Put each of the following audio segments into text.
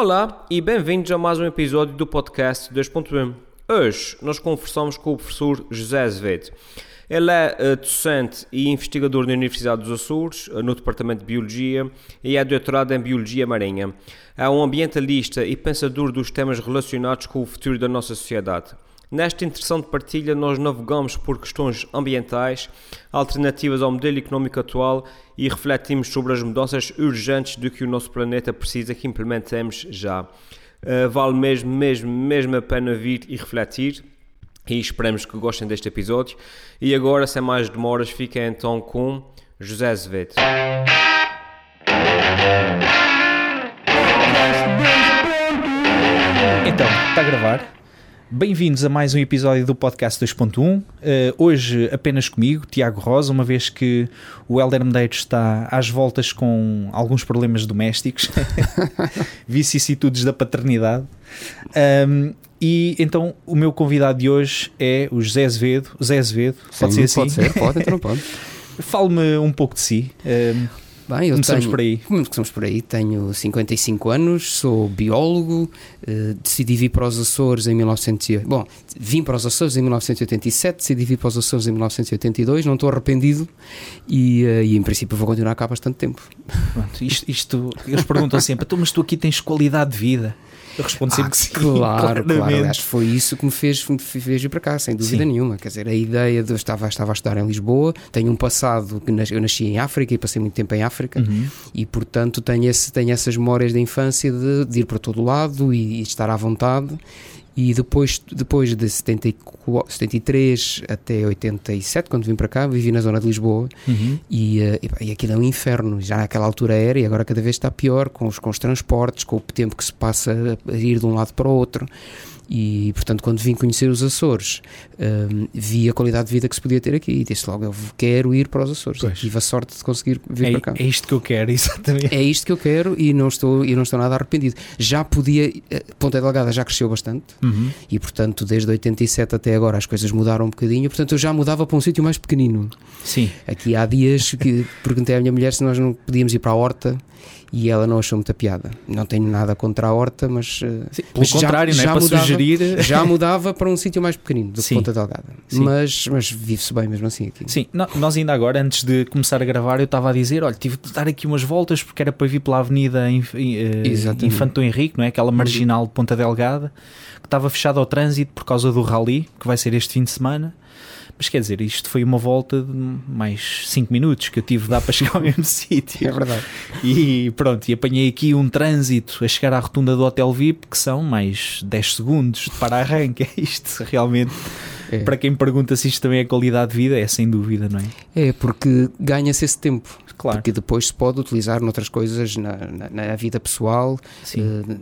Olá e bem-vindos a mais um episódio do podcast 2.1. Hoje nós conversamos com o professor José Azevedo. Ele é uh, docente e investigador na Universidade dos Açores, uh, no Departamento de Biologia, e é doutorado em Biologia Marinha. É um ambientalista e pensador dos temas relacionados com o futuro da nossa sociedade. Nesta interessante partilha, nós navegamos por questões ambientais, alternativas ao modelo económico atual e refletimos sobre as mudanças urgentes do que o nosso planeta precisa que implementemos já. Uh, vale mesmo, mesmo, mesmo a pena vir e refletir e esperamos que gostem deste episódio. E agora, sem mais demoras, fiquem então com José Azevedo. Então, está a gravar? Bem-vindos a mais um episódio do podcast 2.1. Uh, hoje apenas comigo, Tiago Rosa, uma vez que o Helder Medeiros está às voltas com alguns problemas domésticos, vicissitudes da paternidade. Um, e então o meu convidado de hoje é o José Azevedo. José Azevedo, pode ser assim? Pode ser, pode, então pode. Fale-me um pouco de si. Um, Bem, eu Começamos tenho, por aí. Começamos por aí. Tenho 55 anos, sou biólogo, eh, decidi vir para os Açores em 1900. Bom, vim para os Açores em 1987, decidi vir para os Açores em 1982, não estou arrependido e, eh, e em princípio vou continuar cá há bastante tempo. pronto, isto, isto- eles perguntam sempre: "Então, mas tu aqui tens qualidade de vida? Eu respondo sempre Ah, que sim. claro, claro. claramente. Aliás, foi isso que me fez, me fez vir para cá, sem dúvida Sim. nenhuma. Quer dizer, a ideia de eu estava, estava a estudar em Lisboa, tenho um passado que nas- eu nasci em África e passei muito tempo em África. Uhum. e portanto tenho, esse, tenho essas memórias da infância de, de ir para todo lado e, e estar à vontade e depois, depois de 74, 73 até 87 quando vim para cá, vivi na zona de Lisboa. Uhum. e, eh, e, pá, e aquilo é um inferno, já naquela altura era e agora cada vez está pior com os, com os transportes, com o tempo que se passa a ir de um lado para o outro e portanto quando vim conhecer os Açores hum, vi a qualidade de vida que se podia ter aqui e disse logo, eu quero ir para os Açores Pois. tive a sorte de conseguir vir É, para cá é isto que eu quero, exatamente. é isto que eu quero e não estou, e não estou nada arrependido. Já podia, eh, Ponta Delgada já cresceu bastante Uhum. e, portanto, desde 87 até agora as coisas mudaram um bocadinho. Portanto, eu já mudava para um sítio mais pequenino. Sim. Aqui há dias que perguntei à minha mulher se nós não podíamos ir para a horta e ela não achou muita piada. Não tenho nada contra a horta, mas. eh, Sim, Pelo mas já- contrário, não é? já para mudava- sugerir. Já mudava para um sítio mais pequenino do que. Ponta Delgada. Sim. Mas, mas vive-se bem mesmo assim aqui. Sim, no- nós ainda agora, antes de começar a gravar, eu estava a dizer: olha, tive de dar aqui umas voltas porque era para vir pela Avenida Inf eh, Exatamente. Infante Dom Henrique, não é? Aquela marginal de Ponta Delgada, que estava fechada ao trânsito por causa do rally, que vai ser este fim de semana. Mas quer dizer, isto foi uma volta de mais 5 minutos que eu tive de dar para chegar ao mesmo sítio. É verdade. E pronto, e apanhei aqui um trânsito a chegar à rotunda do Hotel VIP, que são mais 10 segundos de para-arranque. É isto, realmente. É. Para quem pergunta se isto também é qualidade de vida, é sem dúvida, não é? É, porque ganha-se esse tempo. Claro. Porque depois se pode utilizar noutras coisas na, na, na vida pessoal. Eh,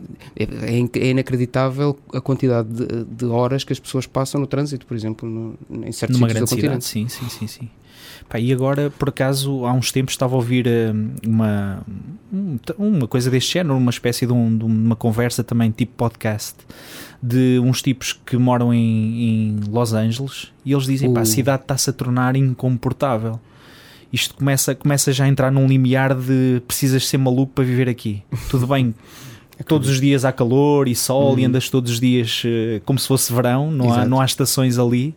É, in- é inacreditável a quantidade de, de horas que as pessoas passam no trânsito, por exemplo, no, em certos Numa grande cidade, sim, sim, sim, sim. Pá, e agora, por acaso, há uns tempos estava a ouvir hum, uma, um- uma coisa deste género, uma espécie de, um- de uma conversa também tipo podcast de uns tipos que moram em, em Los Angeles e eles dizem, pá, a Uh. cidade está-se a tornar incomportável. Isto começa, começa já a entrar num limiar de precisas ser maluco para viver aqui. Tudo bem, todos os dias há calor e sol e Uhum. andas todos os dias eh, como se fosse verão, não há, não há estações ali,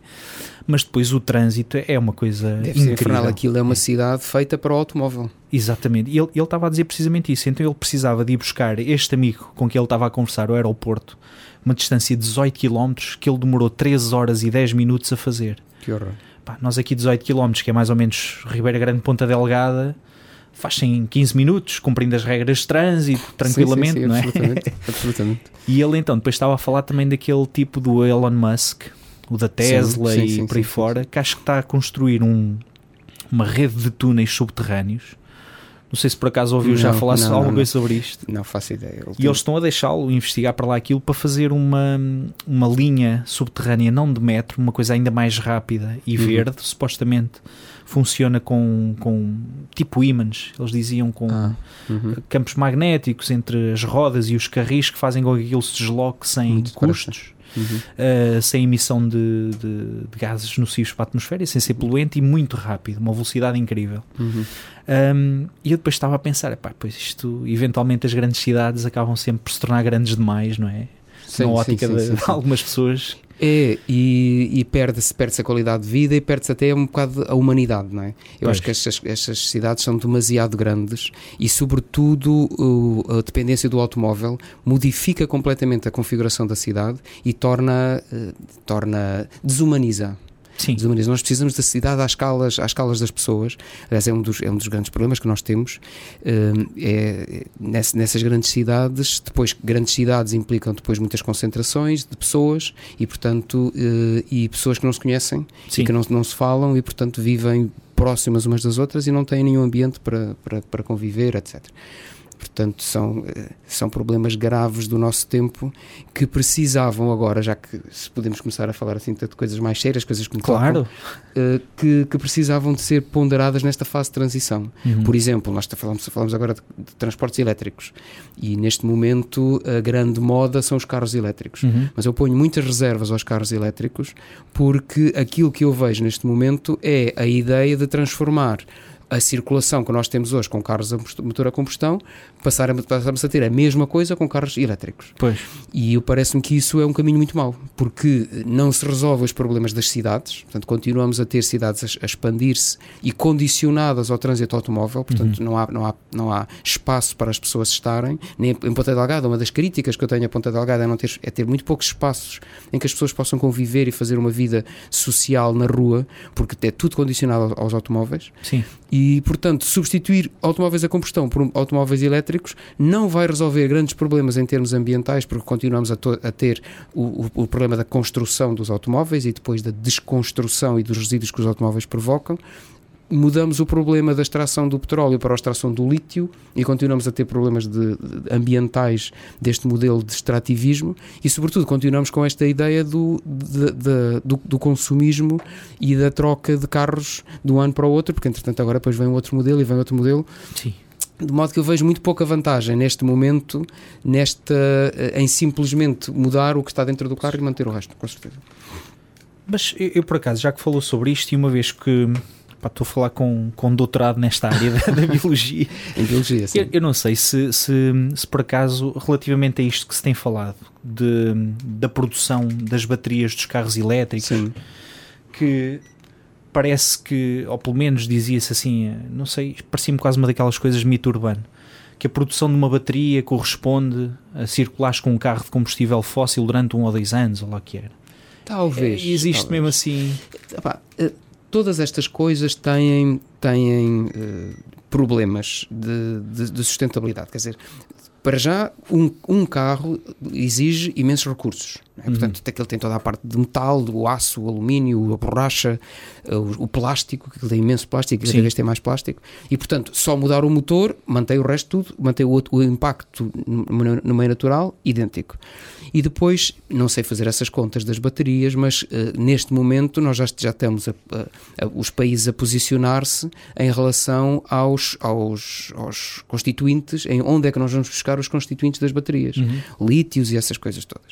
mas depois o trânsito é uma coisa Deve ser infernal. incrível. Aquilo é uma cidade feita para o automóvel. Exatamente, e ele, ele estava a dizer precisamente isso. Então ele precisava de ir buscar este amigo com quem ele estava a conversar ao aeroporto, uma distância de 18 km que ele demorou 3 horas e 10 minutos a fazer. Que horror. Pá, nós aqui 18 km, que é mais ou menos Ribeira Grande Ponta Delgada, faz em 15 minutos, cumprindo as regras de trânsito, tranquilamente, Sim, sim, sim, não é? Absolutamente. absolutamente. E ele então depois estava a falar também daquele tipo do Elon Musk, o da Tesla e por aí fora, que acho que está a construir um, uma rede de túneis subterrâneos. Não sei se por acaso ouviu já Não, falar não, alguma coisa sobre isto. Não faço ideia. E eles estão a deixá-lo investigar para lá aquilo para fazer uma, uma linha subterrânea, não de metro, uma coisa ainda mais rápida e Uhum. verde. Supostamente funciona com, com tipo ímãs, eles diziam com Ah, uhum. campos magnéticos entre as rodas e os carris que fazem com que aquilo se desloque sem Muito depressa. Custos. uh, sem emissão de, de, de, gases nocivos para a atmosfera, sem ser poluente e muito rápido, uma velocidade incrível. Uhum. Um, e eu depois estava a pensar, epá, pois isto, eventualmente as grandes cidades acabam sempre por se tornar grandes demais, não é? Sim, Na ótica sim, de, sim, de sim. algumas pessoas. É, e, e perde-se perde a qualidade de vida e perde-se até um bocado a humanidade, não é? Eu Pois. acho que estas, estas cidades são demasiado grandes e, sobretudo, a dependência do automóvel modifica completamente a configuração da cidade e torna, eh, torna desumaniza. Sim, desumaniza. Nós precisamos da cidade às escalas, às escalas das pessoas. Aliás, é um dos, é um dos grandes problemas que nós temos. Hum, é, ness- nessas grandes cidades, depois, grandes cidades implicam depois muitas concentrações de pessoas e, portanto, eh, e pessoas que não se conhecem sim. e que não, não se falam e, portanto, vivem próximas umas das outras e não têm nenhum ambiente para, para, para conviver, etc. Portanto, são, eh, são problemas graves do nosso tempo que precisavam agora, já que se podemos começar a falar assim de coisas mais sérias, coisas que me tocam, Claro. eh, que, que precisavam de ser ponderadas nesta fase de transição. Uhum. Por exemplo, nós falamos, falamos agora de, de transportes elétricos e neste momento a grande moda são os carros elétricos. Uhum. Mas eu ponho muitas reservas aos carros elétricos porque aquilo que eu vejo neste momento é a ideia de transformar a circulação que nós temos hoje com carros a motor a combustão, passar a, ter a mesma coisa com carros elétricos. Pois. E eu parece-me que isso é um caminho muito mau, porque não se resolve os problemas das cidades, portanto, continuamos a ter cidades a, expandir-se e condicionadas ao trânsito automóvel, portanto, não, há, não, há, não há espaço para as pessoas estarem, nem em Ponta Delgada, uma das críticas que eu tenho a Ponta Delgada é, não ter, é ter muito poucos espaços em que as pessoas possam conviver e fazer uma vida social na rua, porque é tudo condicionado aos automóveis. Sim. E, portanto, substituir automóveis a combustão por automóveis elétricos não vai resolver grandes problemas em termos ambientais, porque continuamos a, a ter o, o- o problema da construção dos automóveis e depois da desconstrução e dos resíduos que os automóveis provocam. Mudamos o problema da extração do petróleo para a extração do lítio e continuamos a ter problemas de- de- ambientais deste modelo de extrativismo e, sobretudo, continuamos com esta ideia do, de- do, do consumismo e da troca de carros de um ano para o outro, porque entretanto agora depois vem outro modelo e vem outro modelo, Sim. De modo que eu vejo muito pouca vantagem neste momento nesta, eh, em simplesmente mudar o que está dentro do carro e manter o resto, com certeza. Mas eu, eu, por acaso, já que falou sobre isto, e uma vez que pá, estou a falar com, com doutorado nesta área da, da biologia, Em biologia, sim. eu, eu não sei se, se, se por acaso, relativamente a isto que se tem falado, de, da produção das baterias dos carros elétricos, Sim. que parece que, ou pelo menos dizia-se assim, não sei, parecia-me quase uma daquelas coisas de mito urbano, que a produção de uma bateria corresponde a circulares com um carro de combustível fóssil durante um ou dois anos, ou lá o que era. Talvez. Eh, Existe talvez. mesmo assim. Epá, eh, todas estas coisas têm, têm eh, problemas de, de- de sustentabilidade. Quer dizer, para já, um, um carro exige imensos recursos. É? Uhum. Portanto, aquele tem toda a parte de metal, o aço, o alumínio, a borracha, eh, o, o plástico, que tem imenso plástico, cada vez tem mais plástico. E, portanto, só mudar o motor, mantém o resto tudo, mantém o, o impacto no, no meio natural idêntico. E depois, não sei fazer essas contas das baterias, mas eh, neste momento nós já, já temos a- a- a- os países a posicionar-se em relação aos, aos, aos constituintes, em onde é que nós vamos buscar os constituintes das baterias, lítios e essas coisas todas.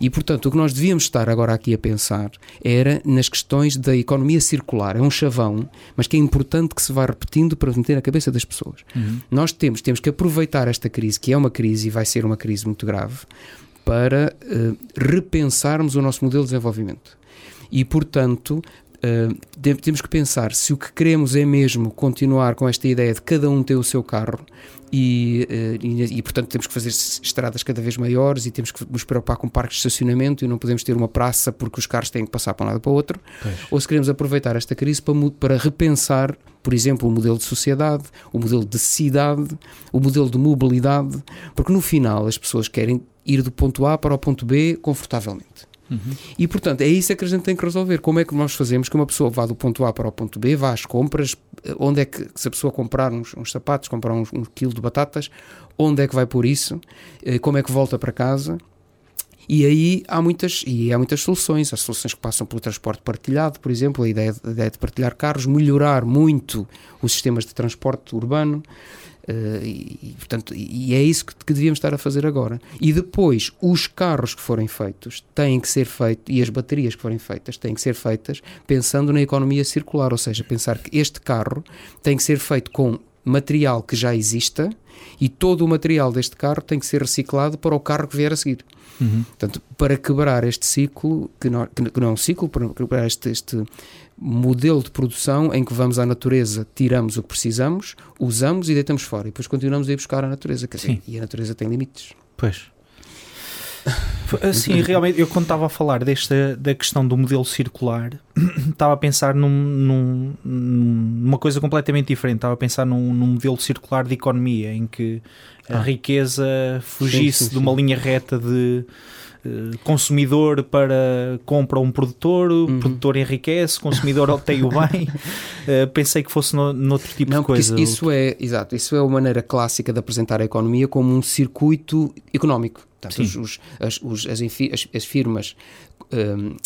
E, portanto, o que nós devíamos estar agora aqui a pensar era nas questões da economia circular. É um chavão, mas que é importante que se vá repetindo para meter na cabeça das pessoas. Nós temos, temos que aproveitar esta crise, que é uma crise e vai ser uma crise muito grave, para eh, repensarmos o nosso modelo de desenvolvimento. E, portanto, de- temos que pensar se o que queremos é mesmo continuar com esta ideia de cada um ter o seu carro e, eh, e, e, portanto, temos que fazer estradas cada vez maiores e temos que nos preocupar com parques de estacionamento e não podemos ter uma praça porque os carros têm que passar para um lado para o outro ou se queremos aproveitar esta crise para, para repensar, por exemplo, o modelo de sociedade, o modelo de cidade, o modelo de mobilidade, porque no final as pessoas querem ir do ponto A para o ponto B confortavelmente. E portanto é isso é que a gente tem que resolver. Como é que nós fazemos que uma pessoa vá do ponto A para o ponto B, vá às compras, eh, onde é que, se a pessoa comprar uns, uns sapatos, comprar uns, um quilo de batatas, onde é que vai pôr isso, Eh, como é que volta para casa. E aí há muitas, e há muitas soluções. Há soluções que passam pelo transporte partilhado, por exemplo, a ideia, a ideia de partilhar carros, melhorar muito os sistemas de transporte urbano. Uh, e, e, portanto, e é isso que, que, devíamos estar a fazer agora. E depois, os carros que forem feitos têm que ser feitos, e as baterias que forem feitas, têm que ser feitas pensando na economia circular, ou seja, pensar que este carro tem que ser feito com material que já exista e todo o material deste carro tem que ser reciclado para o carro que vier a seguir. Uhum. Portanto, para quebrar este ciclo, que não, que não é um ciclo, para quebrar este, este modelo de produção em que vamos à natureza, tiramos o que precisamos, usamos e deitamos fora. E depois continuamos a ir buscar a natureza. Quer dizer, e a natureza tem limites. Pois. Assim, realmente, eu quando estava a falar desta da questão do modelo circular, estava a pensar num, num, numa coisa completamente diferente. Estava a pensar num, num modelo circular de economia em que a ah. riqueza fugisse sim, sim, sim. de uma linha reta de consumidor para compra um produtor, o uhum. produtor enriquece, consumidor obtém o bem. Uh, pensei que fosse no, noutro tipo Não, de coisa. Isso, isso, é, exato, isso é a maneira clássica de apresentar a economia como um circuito económico. Portanto, os, os, as, os, as, as, firmas um,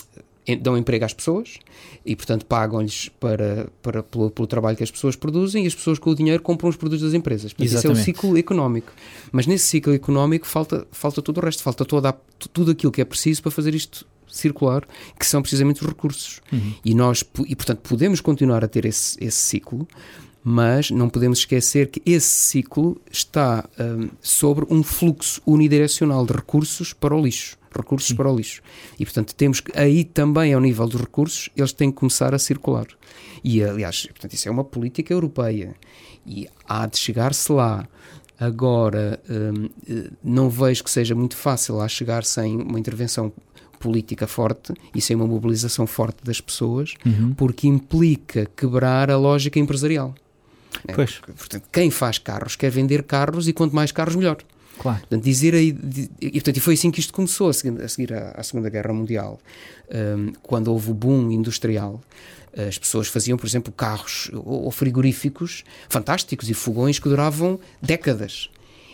dão emprego às pessoas e, portanto, pagam-lhes para, para, pelo, pelo, trabalho que as pessoas produzem e as pessoas com o dinheiro compram os produtos das empresas. Portanto, isso é o ciclo económico. Mas nesse ciclo económico falta, falta todo o resto, falta toda tudo aquilo que é preciso para fazer isto circular, que são precisamente os recursos. Uhum. E nós, e portanto, podemos continuar a ter esse, esse ciclo, mas não podemos esquecer que esse ciclo está um, sobre um fluxo unidirecional de recursos para o lixo recursos para o lixo. E, portanto, temos que, aí também, ao nível dos recursos, eles têm que começar a circular. E, aliás, portanto, isso é uma política europeia e há de chegar-se lá. Agora, hum, eh, não vejo que seja muito fácil lá chegar sem uma intervenção política forte e sem uma mobilização forte das pessoas, uhum. porque implica quebrar a lógica empresarial. Pois. Portanto, quem faz carros quer vender carros e quanto mais carros, melhor. Claro. Portanto, dizer aí, e, portanto, e foi assim que isto começou, a seguir, a seguir à, à, Segunda Guerra Mundial, um, quando houve o boom industrial. As pessoas faziam, por exemplo, carros ou frigoríficos fantásticos e fogões que duravam décadas.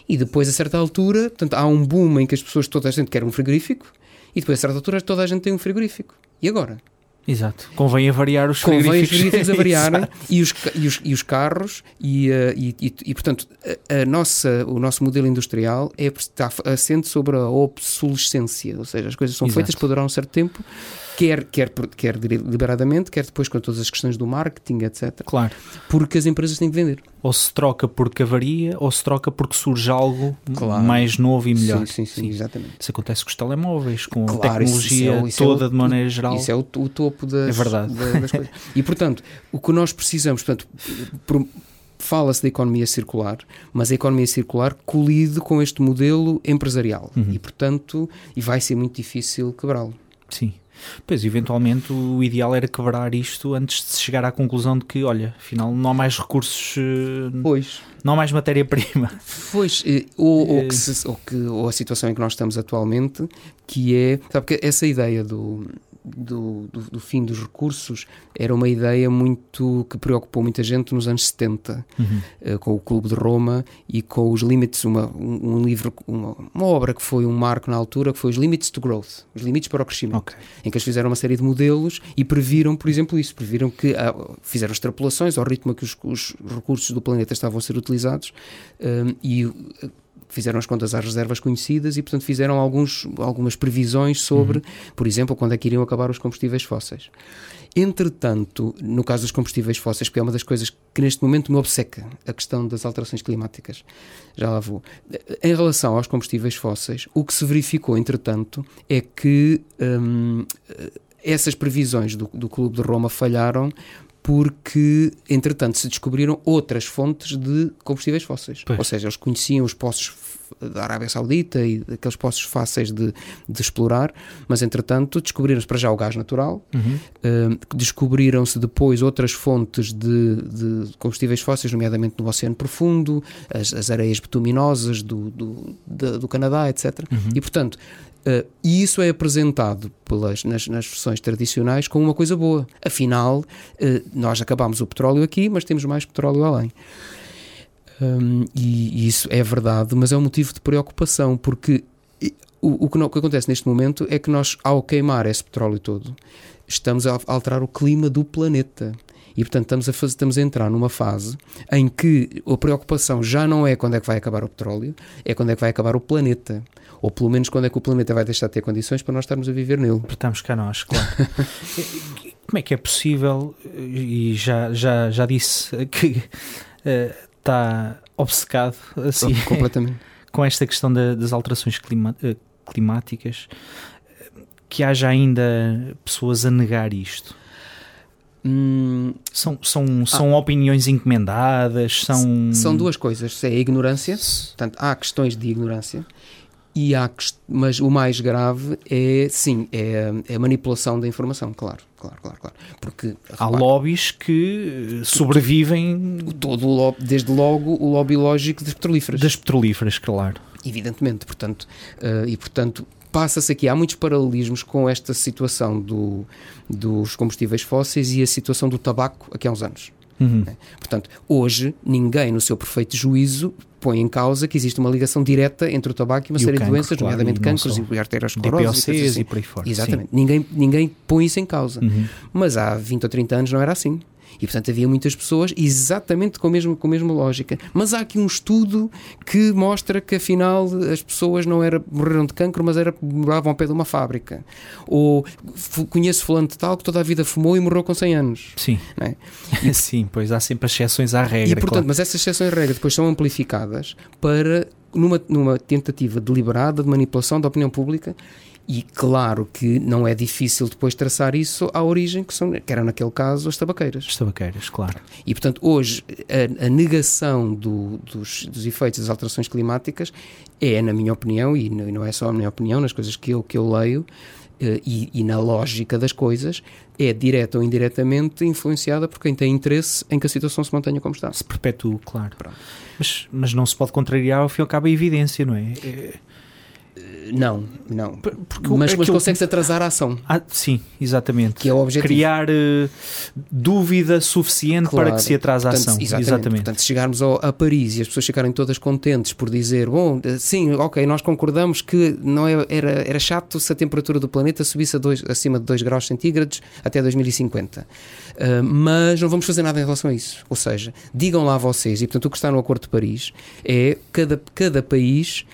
E depois, a certa altura, portanto, há um boom em que as pessoas, toda a gente quer um frigorífico, e depois, a certa altura, toda a gente tem um frigorífico. E agora? Exato. Convém avariar os Convém frigoríficos. Convém os frigoríficos avariarem e os, e, os, e os carros e, uh, e, e, e, portanto, a, a, nossa, o nosso modelo industrial é, está assente sobre a obsolescência, ou seja, as coisas são Exato. feitas para durar um certo tempo quer, quer, quer deliberadamente, quer depois com todas as questões do marketing, etc. Claro. Porque as empresas têm que vender. Ou se troca porque avaria, ou se troca porque surge algo claro. mais novo e melhor. Sim, sim, sim, sim, exatamente. Isso acontece com os telemóveis, com claro, a tecnologia isso, isso é, toda é o, de maneira geral. Isso é o, o topo das, é verdade. das coisas. E portanto, o que nós precisamos, portanto, fala-se da economia circular, mas a economia circular colide com este modelo empresarial uhum. e, portanto, e vai ser muito difícil quebrá-lo. Sim. Pois, eventualmente o ideal era quebrar isto antes de se chegar à conclusão de que, olha, afinal não há mais recursos, eh, pois. não há mais matéria-prima. Pois, eh, ou, ou, que se, ou, que, ou a situação em que nós estamos atualmente, que é, sabe que essa ideia do do, do, do, fim dos recursos era uma ideia muito que preocupou muita gente nos anos 70, uhum. uh, com o Clube de Roma e com os Limites, uma, um, um livro, uma, uma, obra que foi um marco na altura, que foi os Limits to Growth, os limites para o crescimento, okay. em que eles fizeram uma série de modelos e previram, por exemplo, isso, previram que uh, fizeram extrapolações ao ritmo que os, os, recursos do planeta estavam a ser utilizados um, e fizeram as contas às reservas conhecidas e, portanto, fizeram alguns, algumas previsões sobre, uhum. por exemplo, quando é que iriam acabar os combustíveis fósseis. Entretanto, no caso dos combustíveis fósseis, que é uma das coisas que neste momento me obceca, a questão das alterações climáticas, já lá vou. Em relação aos combustíveis fósseis, o que se verificou, entretanto, é que hum, essas previsões do, do Clube de Roma falharam porque, entretanto, se descobriram outras fontes de combustíveis fósseis. Pois. Ou seja, eles conheciam os poços da Arábia Saudita e aqueles poços fáceis de, de explorar, mas, entretanto, descobriram-se para já o gás natural, uhum. uh, descobriram-se depois outras fontes de, de, combustíveis fósseis, nomeadamente no Oceano Profundo, as, as areias bituminosas do, do, do, do Canadá, etc. Uhum. E, portanto, Uh, e isso é apresentado pelas, nas, nas, versões tradicionais como uma coisa boa. Afinal, uh, nós acabamos o petróleo aqui, mas temos mais petróleo além. Um, e, e, isso é verdade, mas é um motivo de preocupação, porque o, o, que, não, o que acontece neste momento é que nós, ao queimar esse petróleo todo, estamos a alterar o clima do planeta. E portanto estamos a, fazer, estamos a entrar numa fase em que a preocupação já não é quando é que vai acabar o petróleo, é quando é que vai acabar o planeta. Ou pelo menos quando é que o planeta vai deixar de ter condições para nós estarmos a viver nele. Estamos cá nós, claro. Como é que é possível, e já, já, já disse que uh, está obcecado assim, completamente com esta questão da, das alterações clima, uh, climáticas, que haja ainda pessoas a negar isto? Hum, são são, são ah, opiniões encomendadas, são... São duas coisas, é a ignorância, portanto há questões de ignorância, e há, mas o mais grave é, sim, é, é a manipulação da informação, claro, claro, claro, claro. Porque, há repare, lobbies que sobrevivem... Todo o lobby, desde logo o lobby lógico das petrolíferas. Das petrolíferas, claro. Evidentemente, portanto, uh, e portanto passa-se aqui, há muitos paralelismos com esta situação do, dos combustíveis fósseis e a situação do tabaco aqui há uns anos. Uhum. Portanto, hoje, ninguém, no seu perfeito juízo, põe em causa que existe uma ligação direta entre o tabaco e uma e série cancro, de doenças, claro, nomeadamente cancros e arteriosclerose. e, assim. e por aí fora. Exatamente. Ninguém, ninguém põe isso em causa. Uhum. Mas há 20 ou 30 anos não era assim. E portanto havia muitas pessoas exatamente com a mesma, com a mesma lógica. Mas há aqui um estudo que mostra que afinal as pessoas não era, morreram de cancro, mas era, moravam ao pé de uma fábrica. Ou conheço fulano de tal que toda a vida fumou e morreu com 100 anos. Sim. É? E, Sim, pois há sempre exceções à regra. E portanto, claro. mas essas exceções à regra depois são amplificadas para numa, numa tentativa deliberada de manipulação da opinião pública e claro que não é difícil depois traçar isso à origem, que, são, que era naquele caso as tabaqueiras. As tabaqueiras, claro. E portanto, hoje, a, a negação do, dos, dos efeitos das alterações climáticas é, na minha opinião, e não é só a minha opinião, nas coisas que eu, que eu leio, eh, e, e, na lógica das coisas, é direta ou indiretamente influenciada por quem tem interesse em que a situação se mantenha como está. Se perpetue, claro. Mas, mas não se pode contrariar ao fim e ao cabo a evidência, não é? é não, não. Porque mas, mas consegue-se atrasar a ação. Ah, sim, exatamente. Que é o objetivo. Criar uh, dúvida suficiente claro. para que se atrase Portanto, a ação. Exatamente. exatamente. Portanto, se chegarmos ao, a Paris e as pessoas ficarem todas contentes por dizer, bom, eh, sim, ok, nós concordamos que não é, era, era chato se a temperatura do planeta subisse dois, acima de 2 graus centígrados até 2050. Uh, mas não vamos fazer nada em relação a isso. Ou seja, digam lá vocês, e portanto o que está no Acordo de Paris é cada, cada país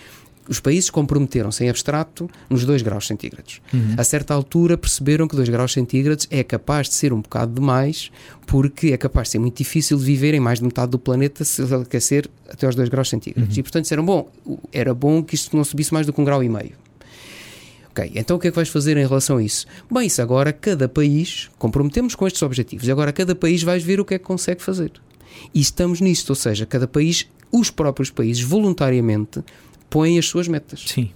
os países comprometeram-se em abstrato nos 2 graus centígrados. Uhum. A certa altura perceberam que 2 graus centígrados é capaz de ser um bocado demais, porque é capaz de ser muito difícil de viver em mais de metade do planeta se aquecer até aos 2 graus centígrados. Uhum. E portanto disseram, bom, era bom que isto não subisse mais do que um grau e meio. Ok, então o que é que vais fazer em relação a isso? Bem, isso agora cada país, comprometemos com estes objetivos, e agora cada país vais ver o que é que consegue fazer. E estamos nisto, ou seja, cada país, os próprios países, voluntariamente, põem as suas metas. Sim.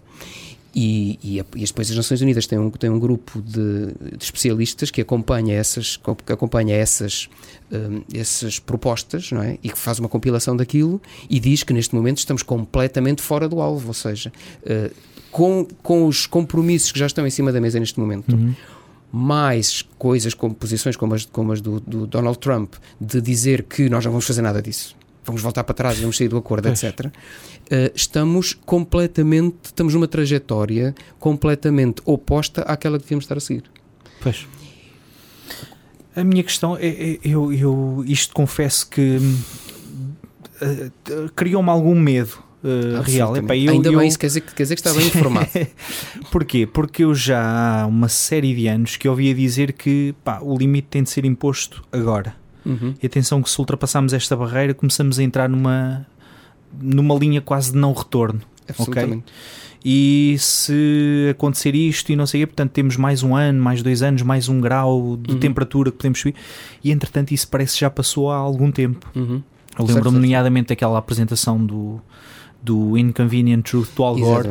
E, e, e, depois as Nações Unidas têm um, têm um grupo de, de especialistas que acompanha essas, que acompanha essas, um, essas propostas não é? e que faz uma compilação daquilo e diz que neste momento estamos completamente fora do alvo, ou seja, uh, com, com os compromissos que já estão em cima da mesa neste momento. Uhum mais coisas como posições como as, como as do, do, Donald Trump de dizer que nós não vamos fazer nada disso vamos voltar para trás e vamos sair do acordo, etc. Uh, estamos completamente, estamos numa trajetória completamente oposta àquela que devíamos estar a seguir. Pois. A minha questão é, é eu, eu isto confesso que uh, criou-me algum medo. Uh, real. Epá, eu, Ainda eu... bem, isso quer dizer, quer dizer que está bem informado. Porquê? Porque eu já há uma série de anos que ouvia dizer que pá, o limite tem de ser imposto agora. Uhum. E atenção que se ultrapassamos esta barreira, começamos a entrar numa, numa linha quase de não retorno. Absolutamente. Okay? E se acontecer isto e não sei o portanto temos mais um ano, mais dois anos, mais um grau de uhum. temperatura que podemos subir. E entretanto isso parece que já passou há algum tempo. Uhum. Eu lembro-me nomeadamente daquela apresentação do do Inconvenient Truth do Al Gore,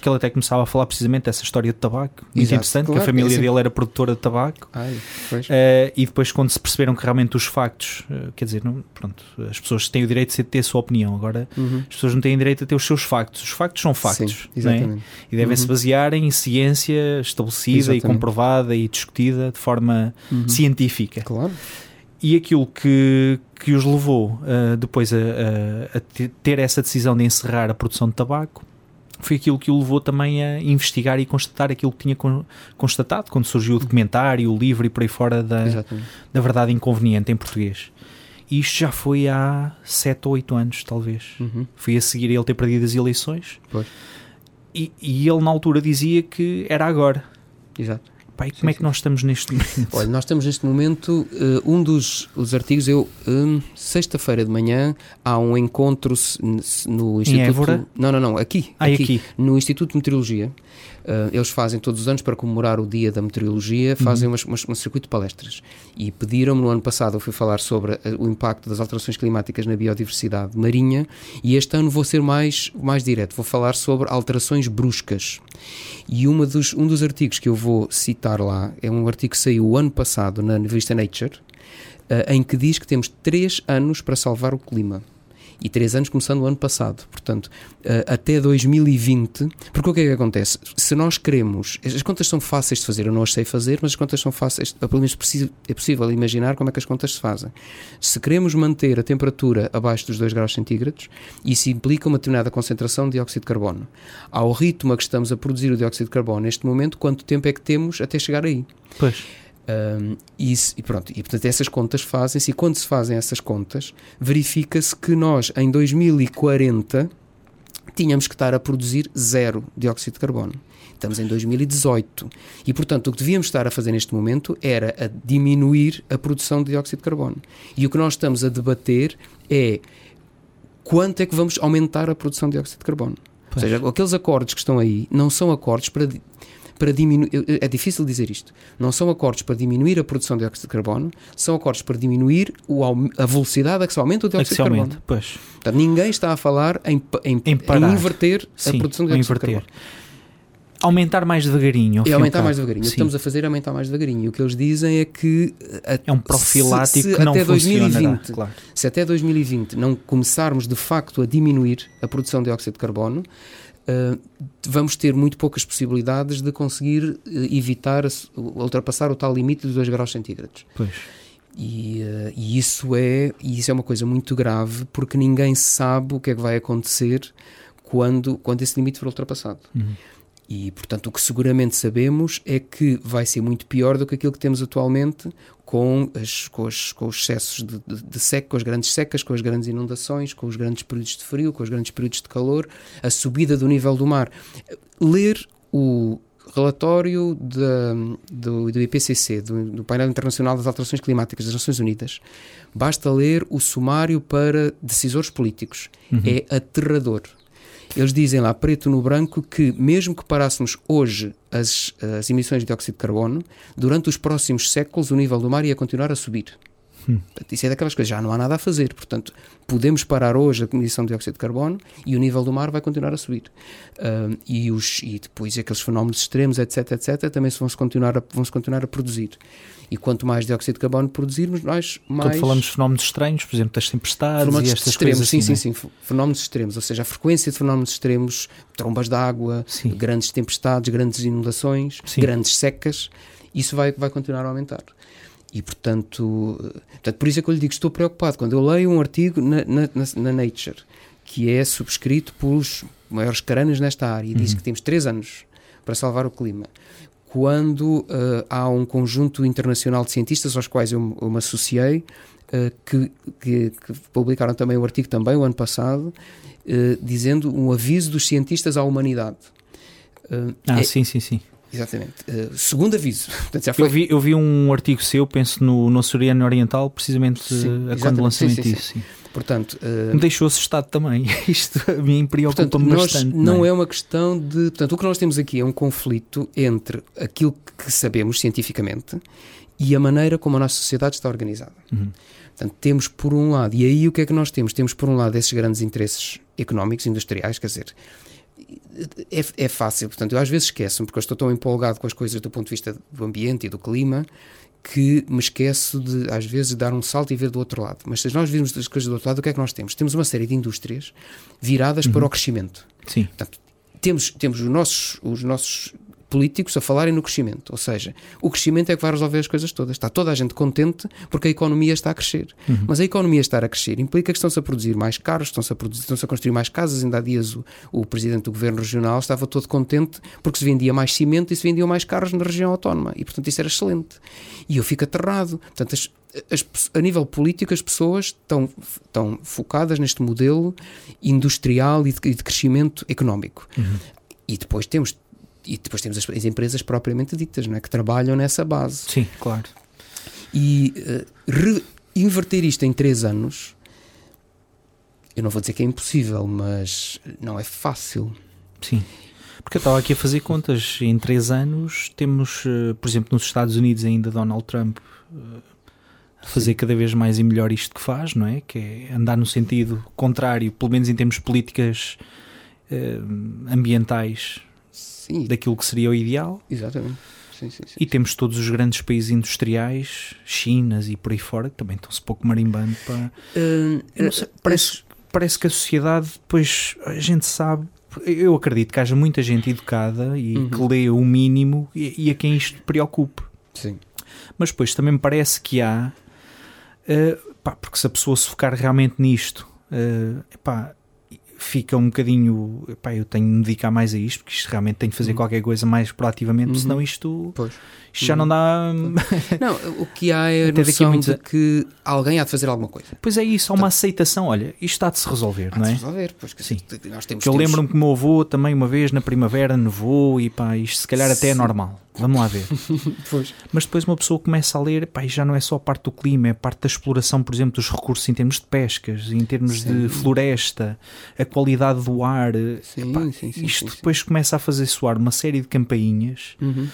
que ele até começava a falar precisamente dessa história de tabaco, muito Exato, interessante, claro, que a família é dele era produtora de tabaco, Ai, uh, e depois quando se perceberam que realmente os factos, uh, quer dizer, não, pronto, as pessoas têm o direito de ter a sua opinião, agora uhum. as pessoas não têm direito a ter os seus factos, os factos são factos, Sim, é? e devem-se uhum. basear em ciência estabelecida exatamente. e comprovada e discutida de forma uhum. científica. Claro e aquilo que, que os levou uh, depois a, a, a, ter essa decisão de encerrar a produção de tabaco foi aquilo que o levou também a investigar e constatar aquilo que tinha constatado quando surgiu o documentário, o livro e por aí fora da, da verdade inconveniente em português. E isto já foi há 7 ou 8 anos, talvez. Uhum. Foi a seguir ele ter perdido as eleições. E, e ele, na altura, dizia que era agora. Exato. Pai, como sim, é que sim. nós estamos neste momento? Olha, nós estamos neste momento, uh, um dos os artigos, eu, um, sexta-feira de manhã, há um encontro no Instituto... Em Évora? Não, não, não, aqui, ah, aqui, aqui, no Instituto de Meteorologia. Uh, eles fazem todos os anos para comemorar o Dia da Meteorologia, fazem uhum. umas, umas, um circuito de palestras. E pediram-me no ano passado, eu fui falar sobre uh, o impacto das alterações climáticas na biodiversidade marinha, e este ano vou ser mais, mais direto, vou falar sobre alterações bruscas. E uma dos, um dos artigos que eu vou citar lá é um artigo que saiu ano passado na revista Nature, uh, em que diz que temos três anos para salvar o clima e três anos começando o ano passado. Portanto, uh, até 2020, porque o que é que acontece? Se nós queremos, as contas são fáceis de fazer, eu não as sei fazer, mas as contas são fáceis, pelo menos é possível imaginar como é que as contas se fazem. Se queremos manter a temperatura abaixo dos 2 graus centígrados, isso implica uma determinada concentração de dióxido de carbono. Ao ritmo a que estamos a produzir o dióxido de carbono neste momento, quanto tempo é que temos até chegar aí? Pois. Um, e, e, pronto, e portanto essas contas fazem-se e quando se fazem essas contas verifica-se que nós em 2040 tínhamos que estar a produzir zero dióxido de carbono. Estamos em 2018 e portanto o que devíamos estar a fazer neste momento era a diminuir a produção de dióxido de carbono. E o que nós estamos a debater é quanto é que vamos aumentar a produção de dióxido de carbono. Pois. Ou seja, aqueles acordos que estão aí não são acordos para para diminuir. É difícil dizer isto. Não são acordos para diminuir a produção de dióxido de carbono, são acordos para diminuir o, a velocidade a que se aumenta o dióxido de carbono. Pois. Portanto, ninguém está a falar em, em, em, em inverter Sim, a produção de dióxido de carbono. Aumentar mais devagarinho. É aumentar mais devagarinho. O que estamos a fazer é aumentar mais devagarinho. E o que eles dizem é que. A, é um profilático se, se que não até 2020, claro. Se até 2020 não começarmos de facto a diminuir a produção de dióxido de carbono, Uh, vamos ter muito poucas possibilidades de conseguir uh, evitar, ultrapassar o tal limite dos 2 graus centígrados. Pois. E, uh, e, isso é, e isso é uma coisa muito grave porque ninguém sabe o que é que vai acontecer quando, quando esse limite for ultrapassado. Uhum. E, portanto, o que seguramente sabemos é que vai ser muito pior do que aquilo que temos atualmente, com, as, com, os, com os excessos de, de, de seca, com as grandes secas, com as grandes inundações, com os grandes períodos de frio, com os grandes períodos de calor, a subida do nível do mar. Ler o relatório de, do, do IPCC, do, do, Painel Internacional das Alterações Climáticas das Nações Unidas, basta ler o sumário para decisores políticos. Uhum. É aterrador. Eles dizem lá, preto no branco, que mesmo que parássemos hoje as, as emissões de dióxido de carbono, durante os próximos séculos o nível do mar ia continuar a subir. Hum. Isso é daquelas coisas, já não há nada a fazer. Portanto, podemos parar hoje a emissão de dióxido de carbono e o nível do mar vai continuar a subir. Uh, e, os, e depois aqueles fenómenos extremos, etc, etc, também vão -se continuar, a, vão -se continuar a produzir. E quanto mais dióxido de carbono produzirmos, nós mais. Quando falamos de fenómenos estranhos, por exemplo, das tempestades fenómenos e estas extremos, coisas sim, assim, sim, né? sim. Fenómenos extremos, ou seja, a frequência de fenómenos extremos, trombas de água, sim. grandes tempestades, grandes inundações, sim. grandes secas, isso vai, vai continuar a aumentar. E, portanto, portanto, por isso é que eu lhe digo, estou preocupado. Quando eu leio um artigo na, na, na Nature, que é subscrito pelos maiores crânios nesta área, e diz Uhum. que temos três anos para salvar o clima, quando uh, há um conjunto internacional de cientistas aos quais eu, eu me associei, uh, que, que, que, publicaram também o artigo também o ano passado, uh, dizendo um aviso dos cientistas à humanidade. ah, é, sim, sim, sim. Exatamente. segundo aviso. Portanto, já foi... eu, vi, eu vi um artigo seu, penso no, no Açoriano Oriental, precisamente Sim, a quando lançamento sim, sim, disso. Portanto, uh, Me deixou assustado também. Isto a mim preocupa-me bastante. Não é? é uma questão de. Portanto, o que nós temos aqui é um conflito entre aquilo que sabemos cientificamente e a maneira como a nossa sociedade está organizada. Uhum. Portanto, temos por um lado, e aí o que é que nós temos? Temos por um lado esses grandes interesses económicos, industriais, quer dizer, é, é fácil. Portanto, eu às vezes esqueço-me, porque eu estou tão empolgado com as coisas do ponto de vista do ambiente e do clima, que me esqueço de, às vezes, dar um salto e ver do outro lado. Mas se nós virmos as coisas do outro lado, o que é que nós temos? Temos uma série de indústrias viradas Uhum. para o crescimento. Sim. Portanto, temos, temos os nossos, os nossos políticos a falarem no crescimento. Ou seja, o crescimento é que vai resolver as coisas todas. Está toda a gente contente porque a economia está a crescer. Uhum. Mas a economia estar a crescer implica que estão-se a produzir mais carros, estão-se a, produzir, estão-se a construir mais casas. Ainda há dias o, o presidente do governo regional estava todo contente porque se vendia mais cimento e se vendiam mais carros na região autónoma. E, portanto, isso era excelente. E eu fico aterrado. Portanto, as, as, a nível político, as pessoas estão, estão focadas neste modelo industrial e de, e de crescimento económico. Uhum. E depois temos e depois temos as, as, empresas propriamente ditas, não é? que trabalham nessa base. Sim, claro. E uh, inverter isto em três anos, eu não vou dizer que é impossível, mas não é fácil. Sim. Porque eu estava aqui a fazer contas. Em três anos temos, uh, por exemplo, nos Estados Unidos ainda Donald Trump uh, a fazer Sim. cada vez mais e melhor isto que faz, não é? Que é andar no sentido contrário, pelo menos em termos de políticas ambientais Sim. daquilo que seria o ideal. Exatamente. Sim, sim, sim, e temos todos os grandes países industriais, Chinas e por aí fora, que também estão-se pouco marimbando para. Uh, sei, parece, parece que a sociedade, depois a gente sabe. Eu acredito que haja muita gente educada e uhum. que lê o mínimo e, e, a quem isto preocupe. Sim. Mas depois também me parece que há. Uh, pá, porque se a pessoa se focar realmente nisto, uh, pá, fica um bocadinho. Pá, eu tenho de me dedicar mais a isto, porque isto realmente tenho de fazer uhum. qualquer coisa mais proativamente, uhum. senão isto, isto já não dá. Não, o que há é a noção de que alguém há de fazer alguma coisa. Pois é isso, há uma aceitação. Olha, isto está de se resolver, há não é? De se resolver, pois que Sim. Nós temos, que eu lembro-me que o meu avô também, uma vez na primavera, nevou e pá, isto se calhar até é normal. Vamos lá ver. pois. Mas depois uma pessoa começa a ler, pá, já não é só a parte do clima, é a parte da exploração, por exemplo, dos recursos em termos de pescas, em termos sim. de floresta, a qualidade do ar. Sim, Epá, sim, sim, isto depois começa a fazer soar uma série de campainhas. Uhum.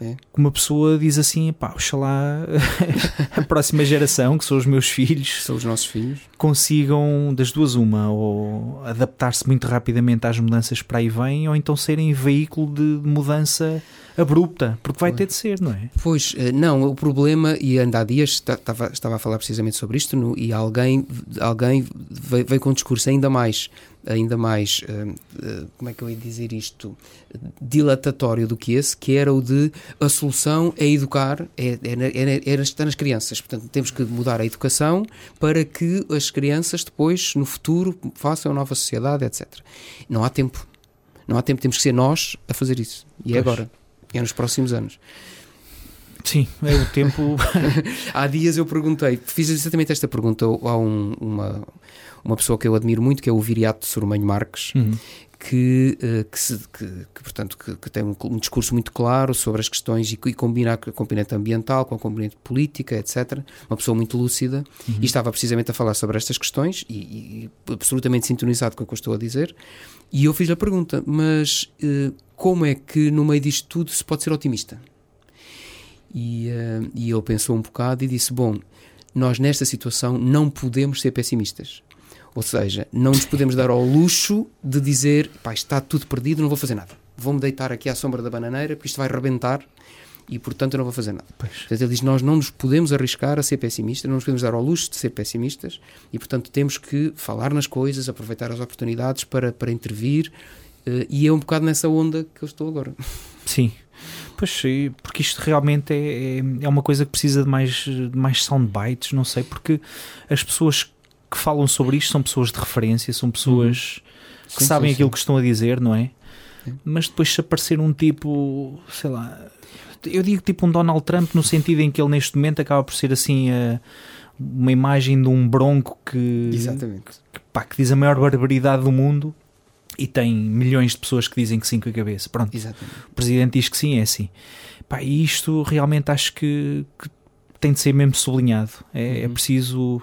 É. que uma pessoa diz assim, pá, oxalá a próxima geração, que são os meus filhos, são os nossos filhos, consigam das duas uma, ou adaptar-se muito rapidamente às mudanças para aí vêm, ou então serem veículo de mudança abrupta, porque vai ter de ser, não é? Pois, eh, não, o problema, e ainda há dias estava, estava a falar precisamente sobre isto, no, e alguém, alguém veio, veio com um discurso ainda mais ainda mais, uh, uh, como é que eu ia dizer isto, dilatatório do que esse, que era o de a solução é educar, é, é, é, é estar nas crianças. Portanto, temos que mudar a educação para que as crianças depois, no futuro, façam a nova sociedade, etc. Não há tempo. Não há tempo, temos que ser nós a fazer isso. E é agora é nos próximos anos. Sim, é o tempo. Há dias eu perguntei, fiz exatamente esta pergunta a um, uma, uma pessoa que eu admiro muito, que é o Viriato Sormanho Marques, uhum. que, uh, que, se, que, que, portanto, que, que tem um, um, discurso muito claro sobre as questões e, e combina a componente ambiental com a componente política, etc. Uma pessoa muito lúcida uhum. e estava precisamente a falar sobre estas questões e, e absolutamente sintonizado com o que eu estou a dizer. E eu fiz-lhe a pergunta, mas uh, como é que no meio disto tudo se pode ser otimista? E, uh, e ele pensou um bocado e disse: Bom, nós nesta situação não podemos ser pessimistas. Ou seja, não nos podemos dar ao luxo de dizer: pá, está tudo perdido, não vou fazer nada. Vou-me deitar aqui à sombra da bananeira porque isto vai rebentar e portanto eu não vou fazer nada. Pois. Portanto, ele diz: Nós não nos podemos arriscar a ser pessimistas, não nos podemos dar ao luxo de ser pessimistas e portanto temos que falar nas coisas, aproveitar as oportunidades para, para intervir Uh, e é um bocado nessa onda que eu estou agora. Sim. Pois porque isto realmente é, é, é uma coisa que precisa de mais, de mais soundbites, não sei, porque as pessoas que falam sobre isto são pessoas de referência, são pessoas uhum. que sim, sabem sim, aquilo sim. que estão a dizer, não é? Mas depois se aparecer um tipo, sei lá, eu digo tipo um Donald Trump no sentido em que ele neste momento acaba por ser assim uh, uma imagem de um bronco que, Exatamente. Que, pá, que diz a maior barbaridade do mundo e tem milhões de pessoas que dizem que sim com a cabeça. Pronto, Exatamente. o presidente diz que sim, é assim. Pá, e isto realmente acho que, que tem de ser mesmo sublinhado. É, é uhum. é preciso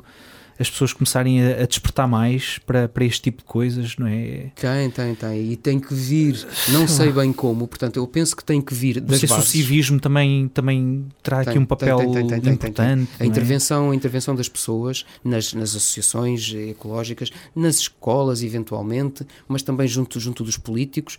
as pessoas começarem a, a, despertar mais para, para este tipo de coisas, não é? Tem, tem, tem. E tem que vir, não sei bem como, portanto, eu penso que tem que vir das não bases. se o civismo também, também terá tem, aqui um papel tem, tem, importante. A, intervenção, a intervenção das pessoas nas, nas associações ecológicas, nas escolas, eventualmente, mas também junto, junto dos políticos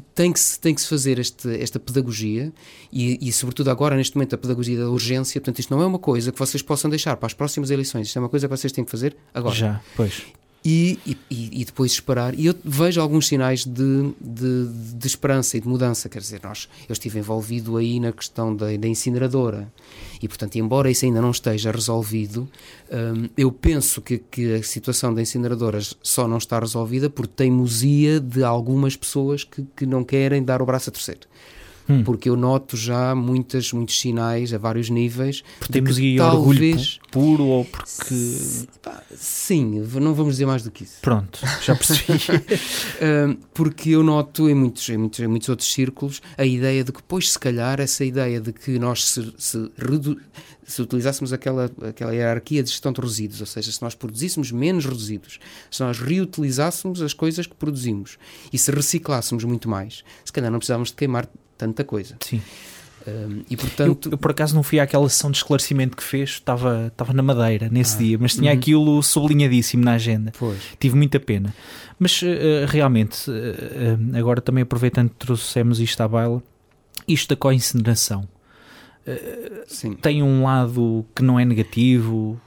tem que se, tem que se fazer este, esta pedagogia e, e, sobretudo agora, neste momento, a pedagogia da urgência. Portanto, isto não é uma coisa que vocês possam deixar para as próximas eleições. Isto é uma coisa que vocês têm que fazer agora. Já, pois. e, e, e depois esperar. E eu vejo alguns sinais de, de, de, esperança e de mudança. Quer dizer, nós, eu estive envolvido aí na questão da, da incineradora. E, portanto, embora isso ainda não esteja resolvido, hum, eu penso que, que a situação das incineradoras só não está resolvida por teimosia de algumas pessoas que, que não querem dar o braço a torcer. Hum. Porque eu noto já muitas, muitos sinais a vários níveis. Porque temos aí talvez... orgulho puro ou porque. Sim, não vamos dizer mais do que isso. Pronto, já percebi. porque eu noto em muitos, em, muitos, em muitos outros círculos a ideia de que, pois, se calhar, essa ideia de que nós se, se, redu... se utilizássemos aquela, aquela hierarquia de gestão de resíduos, ou seja, se nós produzíssemos menos resíduos, se nós reutilizássemos as coisas que produzimos e se reciclássemos muito mais, se calhar não precisávamos de queimar tanta coisa. Sim. Um, e portanto... Eu, eu, por acaso não fui àquela sessão de esclarecimento que fez, estava, estava na Madeira nesse ah, dia, mas tinha uhum. aquilo sublinhadíssimo na agenda. Pois. Tive muita pena. Mas uh, realmente, uh, agora também aproveitando que trouxemos isto à baila, isto da co-incineração uh, tem um lado que não é negativo,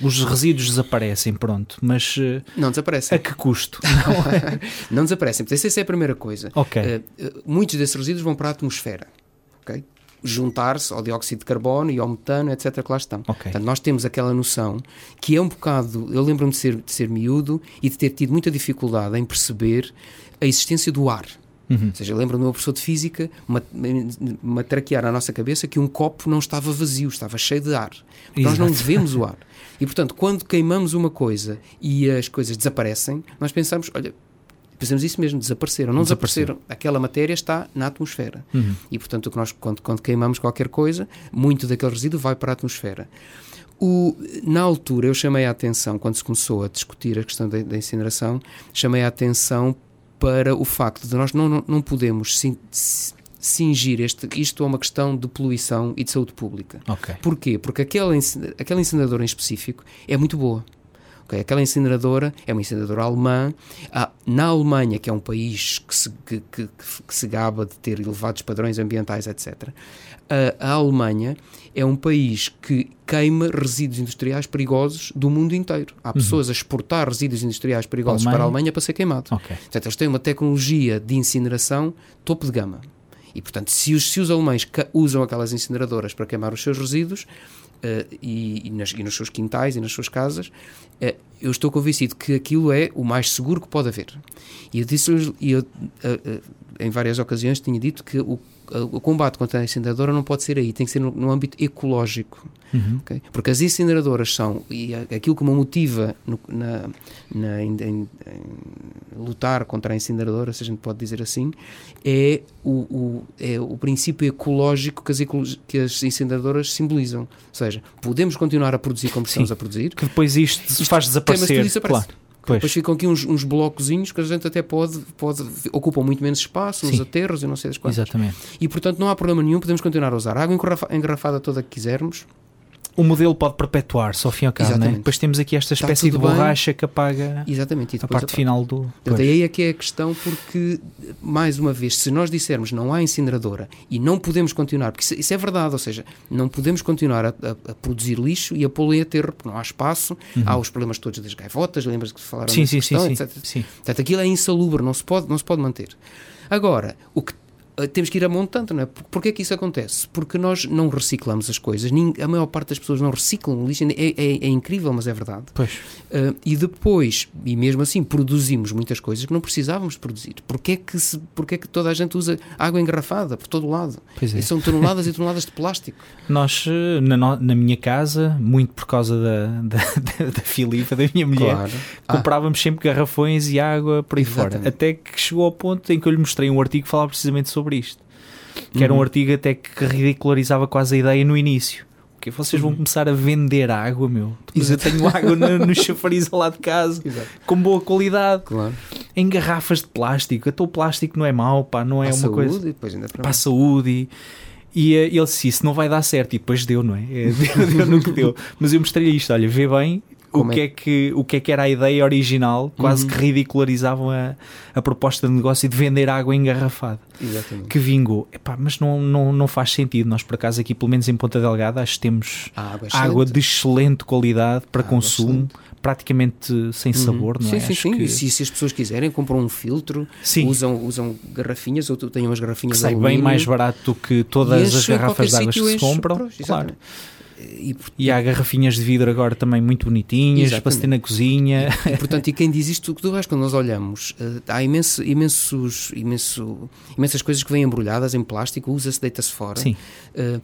os resíduos desaparecem, pronto, mas não desaparecem. A que custo? Não, não desaparecem. Essa é a primeira coisa. Okay. muitos desses resíduos vão para a atmosfera okay? juntar-se ao dióxido de carbono e ao metano, etc., que lá estão. Okay. Portanto, nós temos aquela noção que é um bocado. Eu lembro-me de ser, de ser miúdo e de ter tido muita dificuldade em perceber a existência do ar. Uhum. Ou seja, lembro-me do meu professor de física matraquear na nossa cabeça que um copo não estava vazio, estava cheio de ar. Nós não vemos o ar. E, portanto, quando queimamos uma coisa e as coisas desaparecem, nós pensamos, olha, Fazemos isso mesmo, desapareceram. Não desapareceram. Aquela matéria está na atmosfera. Uhum. E, portanto, nós, quando, quando queimamos qualquer coisa, muito daquele resíduo vai para a atmosfera. O, na altura, eu chamei a atenção, quando se começou a discutir a questão da, da incineração, chamei a atenção para o facto de nós não, não, não podemos cingir este, isto a uma questão de poluição e de saúde pública. Okay. Porquê? Porque aquela, aquela incineradora em específico é muito boa. Okay? Aquela incineradora é uma incineradora alemã. Ah, na Alemanha, que é um país que se, que, que, que se gaba de ter elevados padrões ambientais, etc., a, a Alemanha é um país que queima resíduos industriais perigosos do mundo inteiro. Há uhum. pessoas uhum. a exportar resíduos industriais perigosos Alemanha. para a Alemanha para ser queimados. Okay. Portanto, eles têm uma tecnologia de incineração topo de gama. E, portanto, se os, se os alemães usam aquelas incineradoras para queimar os seus resíduos, uh, e, e, nas, e, nos seus quintais e nas suas casas, uh, eu estou convencido que aquilo é o mais seguro que pode haver. E eu disse, eu, uh, em várias ocasiões, tinha dito que o o combate contra a incineradoras não pode ser aí, tem que ser no, no âmbito ecológico. Uhum. Okay? Porque as incineradoras são, e aquilo que me motiva no, na, na em, em, em, lutar contra a incineradora, se a gente pode dizer assim, é o, o, é o princípio ecológico que as, que as incineradoras simbolizam. Ou seja, podemos continuar a produzir como estamos a produzir. Que depois isto faz desaparecer. Claro. Pois. Depois ficam aqui uns, uns blocozinhos que a gente até pode, pode ocupam muito menos espaço, nos aterros e não sei das quantas. Exatamente. E portanto não há problema nenhum, podemos continuar a usar a água engarrafada toda que quisermos o modelo pode perpetuar-se ao fim e ao cabo, né? depois temos aqui esta espécie de borracha bem. que apaga Exatamente. a parte final do. Portanto, aí é que é a questão, porque, mais uma vez, se nós dissermos não há incineradora e não podemos continuar, porque isso, é verdade, ou seja, não podemos continuar a, a, a produzir lixo e a pô-lo em aterro, porque não há espaço, uhum. há os problemas todos das gaivotas, lembras que falaram sim, sim, questão, sim, etc. Sim. Portanto, aquilo é insalubre, não se pode, não se pode manter. Agora, o que temos que ir amontando, não é? Porquê é que isso acontece? Porque nós não reciclamos as coisas, a maior parte das pessoas não reciclam o lixo, é, é, é incrível, mas é verdade. Pois. Uh, e depois, e mesmo assim, produzimos muitas coisas que não precisávamos produzir. Porquê é que, se, porquê é que toda a gente usa água engarrafada por todo o lado? Pois é. E são toneladas e toneladas de plástico. Nós, eh, na, na minha casa, muito por causa da, da, da, Filipa, da minha mulher, claro. Ah. comprávamos sempre garrafões e água por aí Exatamente. fora. Até que chegou ao ponto em que eu lhe mostrei um artigo que falava precisamente sobre isto que uhum. era um uhum. artigo até que ridicularizava quase a ideia no início. Porque vocês vão uhum. começar a vender água, meu. Mas eu tenho água no, no chafariz lá de casa, Exato. com boa qualidade, claro. em garrafas de plástico. Até o plástico não é mau, pá, não é para uma coisa. Depois ainda para a saúde. E, e uh, ele disse: Isso não vai dar certo. E depois deu, não é? é deu, deu no que deu. Mas eu mostrei isto: olha, vê bem, como que é que, o que é que era a ideia original, quase Uhum. que ridicularizavam a, a proposta de negócio de vender água engarrafada, Exatamente. que vingou. Epá, mas não, não, não faz sentido. Nós, por acaso, aqui, pelo menos em Ponta Delgada, acho que temos água, é água de excelente qualidade para Água consumo, excelente. praticamente sem sabor, não sim, é? Sim, Acho sim, que- E se, se as pessoas quiserem, compram um filtro, Sim. usam, usam garrafinhas, ou têm umas que garrafinhas sai de bem mais barato do que todas as enchem garrafas de água que se compram. Claro. Exatamente. E, E há garrafinhas de vidro agora também muito bonitinhas para se ter na cozinha. E, portanto, e quem diz isto, tu vais quando nós olhamos, eh, há imenso, imensos, imenso, imensas coisas que vêm embrulhadas em plástico, usa-se, deita-se fora. Sim, Eh,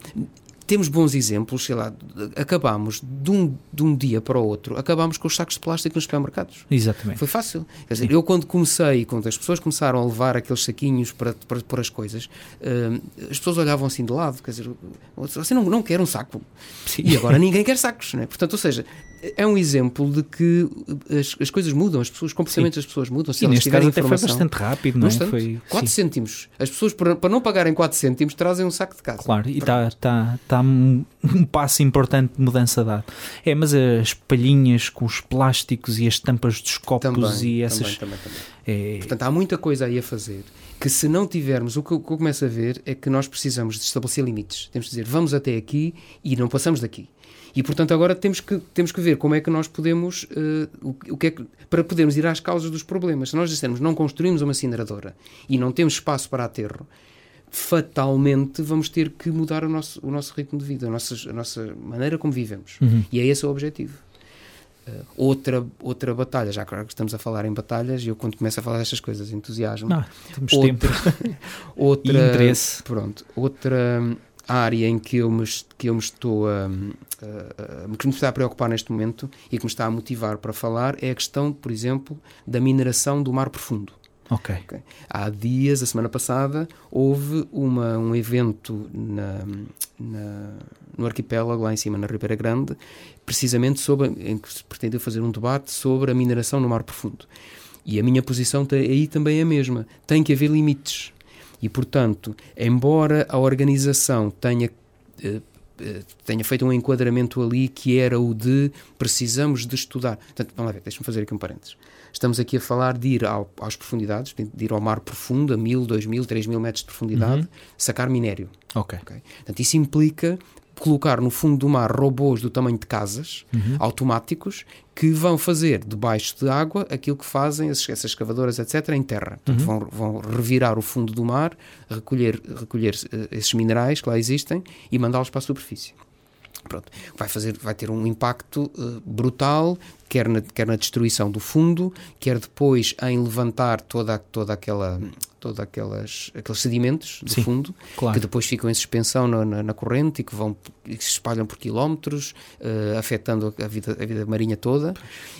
temos bons exemplos, sei lá, acabámos de um, de um dia para o outro, acabámos com os sacos de plástico nos supermercados. exatamente. Foi fácil. Quer dizer, Sim. eu quando comecei, quando as pessoas começaram a levar aqueles saquinhos para, para pôr as coisas, eh, as pessoas olhavam assim de lado, quer dizer, você não, não quer um saco. Sim. E agora ninguém quer sacos, né? Portanto, ou seja, é um exemplo de que as, as coisas mudam, as pessoas, os comportamentos das pessoas mudam. Se E neste caso até foi bastante rápido, não é? Bastante. Foi, 4 sim, cêntimos. As pessoas, para, para não pagarem 4 cêntimos, trazem um saco de casa. Claro, e está tá, tá um, um passo importante de mudança dado. É, mas as palhinhas com os plásticos e as tampas dos copos Também, e essas. também, também, é, Portanto, há muita coisa aí a fazer que se não tivermos, o que eu começo a ver é que nós precisamos de estabelecer limites. Temos de dizer, vamos até aqui e não passamos daqui. E, portanto, agora temos que, temos que ver como é que nós podemos, eh, o, o que é que, para podermos ir às causas dos problemas. Se nós dissermos, não construímos uma incineradora e não temos espaço para aterro, fatalmente vamos ter que mudar o nosso, o nosso ritmo de vida, a nossa, a nossa maneira como vivemos. Uhum. E é esse o objetivo. Uh, outra, outra batalha, já que agora estamos a falar em batalhas, e eu quando começo a falar destas coisas entusiasmo. não, temos outra, tempo outra, e interesse. Pronto, outra hum, área em que eu me, que eu me estou a, a- a- que me está a preocupar neste momento e que me está a motivar para falar é a questão, por exemplo, da mineração do mar profundo. Ok. Ok. Há dias, a semana passada, houve uma, um evento na, na- no arquipélago, lá em cima, na Ribeira Grande, precisamente sobre, em que se pretendeu fazer um debate sobre a mineração no mar profundo. E a minha posição aí também é a mesma. Tem que haver limites. E, portanto, embora a organização tenha. eh, eh, tenha feito um enquadramento ali que era o de precisamos de estudar. Portanto, vamos lá ver, deixa-me fazer aqui um parênteses. Estamos aqui a falar de ir ao, às profundidades, de ir ao mar profundo, a mil, dois mil, três mil metros de profundidade, sacar minério. Ok. ok? Portanto, isso implica colocar no fundo do mar robôs do tamanho de casas, automáticos, que vão fazer debaixo de água aquilo que fazem essas escavadoras, etc., em terra. Portanto, vão, vão revirar o fundo do mar, recolher, recolher eh, esses minerais que lá existem e mandá-los para a superfície. Pronto. Vai, fazer, vai ter um impacto eh, brutal, quer na, quer na destruição do fundo, quer depois em levantar toda, toda aquela, aquelas, aqueles sedimentos do Sim, fundo, claro. que depois ficam em suspensão na, na, na corrente e que, vão, e que se espalham por quilómetros, eh, afetando a vida, a vida marinha toda.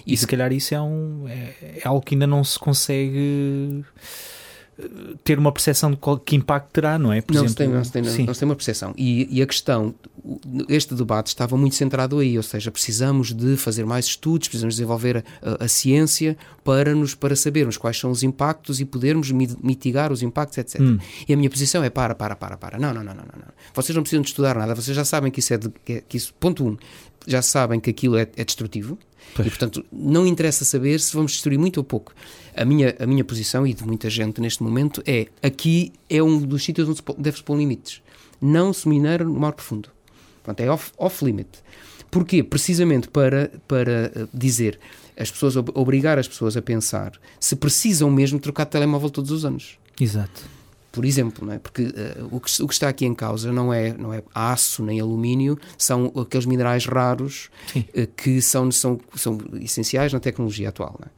E se calhar isso é, um, é, é algo que ainda não se consegue ter uma percepção de qual, que impacto terá, não é? Por não, exemplo, se tem, não, se tem, não, não se tem uma percepção. E, e a questão, este debate estava muito centrado aí, ou seja, precisamos de fazer mais estudos, precisamos desenvolver a, a- ciência para, nos, para sabermos quais são os impactos e podermos mi- mitigar os impactos, etc. Hum. E a minha posição é para, para, para, para. Não, não, não, não, não. não. Vocês não precisam de estudar nada, vocês já sabem que isso é, de, que, é- que isso, ponto um, já sabem que aquilo é, é destrutivo. Pois. E, portanto, não interessa saber se vamos destruir muito ou pouco. A minha, a minha posição, e de muita gente neste momento, é aqui é um dos sítios onde deve-se pôr limites. Não se minera no mar profundo. Pronto, é off, off limit. Porquê? Precisamente para, para eh, dizer, as pessoas, ob- obrigar as pessoas a pensar se precisam mesmo trocar de telemóvel todos os anos Exato. Por exemplo, não é? porque eh, o, que, o que está aqui em causa não é, não é aço nem alumínio, são aqueles minerais raros eh, que são, são, são essenciais na tecnologia atual. não é?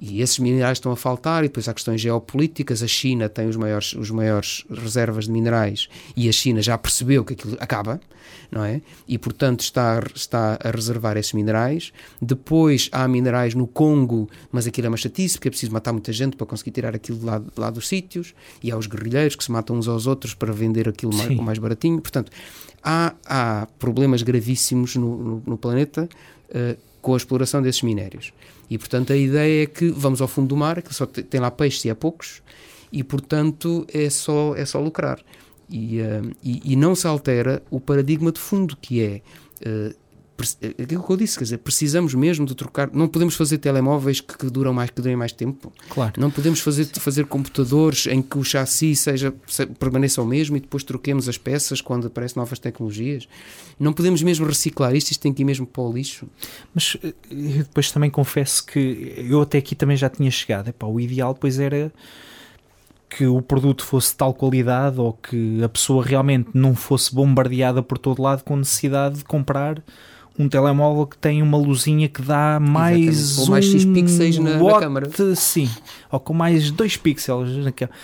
E esses minerais estão a faltar, e depois há questões geopolíticas. A China tem os maiores, os maiores reservas de minerais e a China já percebeu que aquilo acaba, não é? E portanto está, está a reservar esses minerais. Depois há minerais no Congo, mas aquilo é uma chatice, porque é preciso matar muita gente para conseguir tirar aquilo de lá, de lá dos sítios. E há os guerrilheiros que se matam uns aos outros para vender aquilo mais, mais baratinho. Portanto, há, há problemas gravíssimos no, no, no planeta eh, com a exploração desses minérios. E, portanto, a ideia é que vamos ao fundo do mar, que só te- tem lá peixes e há poucos, e, portanto, é só, é só lucrar. E, eh, e, e não se altera o paradigma de fundo, que é, eh, aquilo que eu disse, quer dizer, precisamos mesmo de trocar, não podemos fazer telemóveis que, que duram mais, que durem mais tempo. Claro. Não podemos fazer, fazer computadores em que o chassi seja, se, permaneça o mesmo e depois troquemos as peças quando aparecem novas tecnologias. Não podemos mesmo reciclar isto, isto tem que ir mesmo para o lixo. Mas eh, depois também confesso que eu até aqui também já tinha chegado. Epá, o ideal depois era que o produto fosse de tal qualidade ou que a pessoa realmente não fosse bombardeada por todo lado com necessidade de comprar um telemóvel que tem uma luzinha que dá mais ou mais um 6 pixels na, watt, na câmara. Sim, ou com mais 2 pixels na câmara.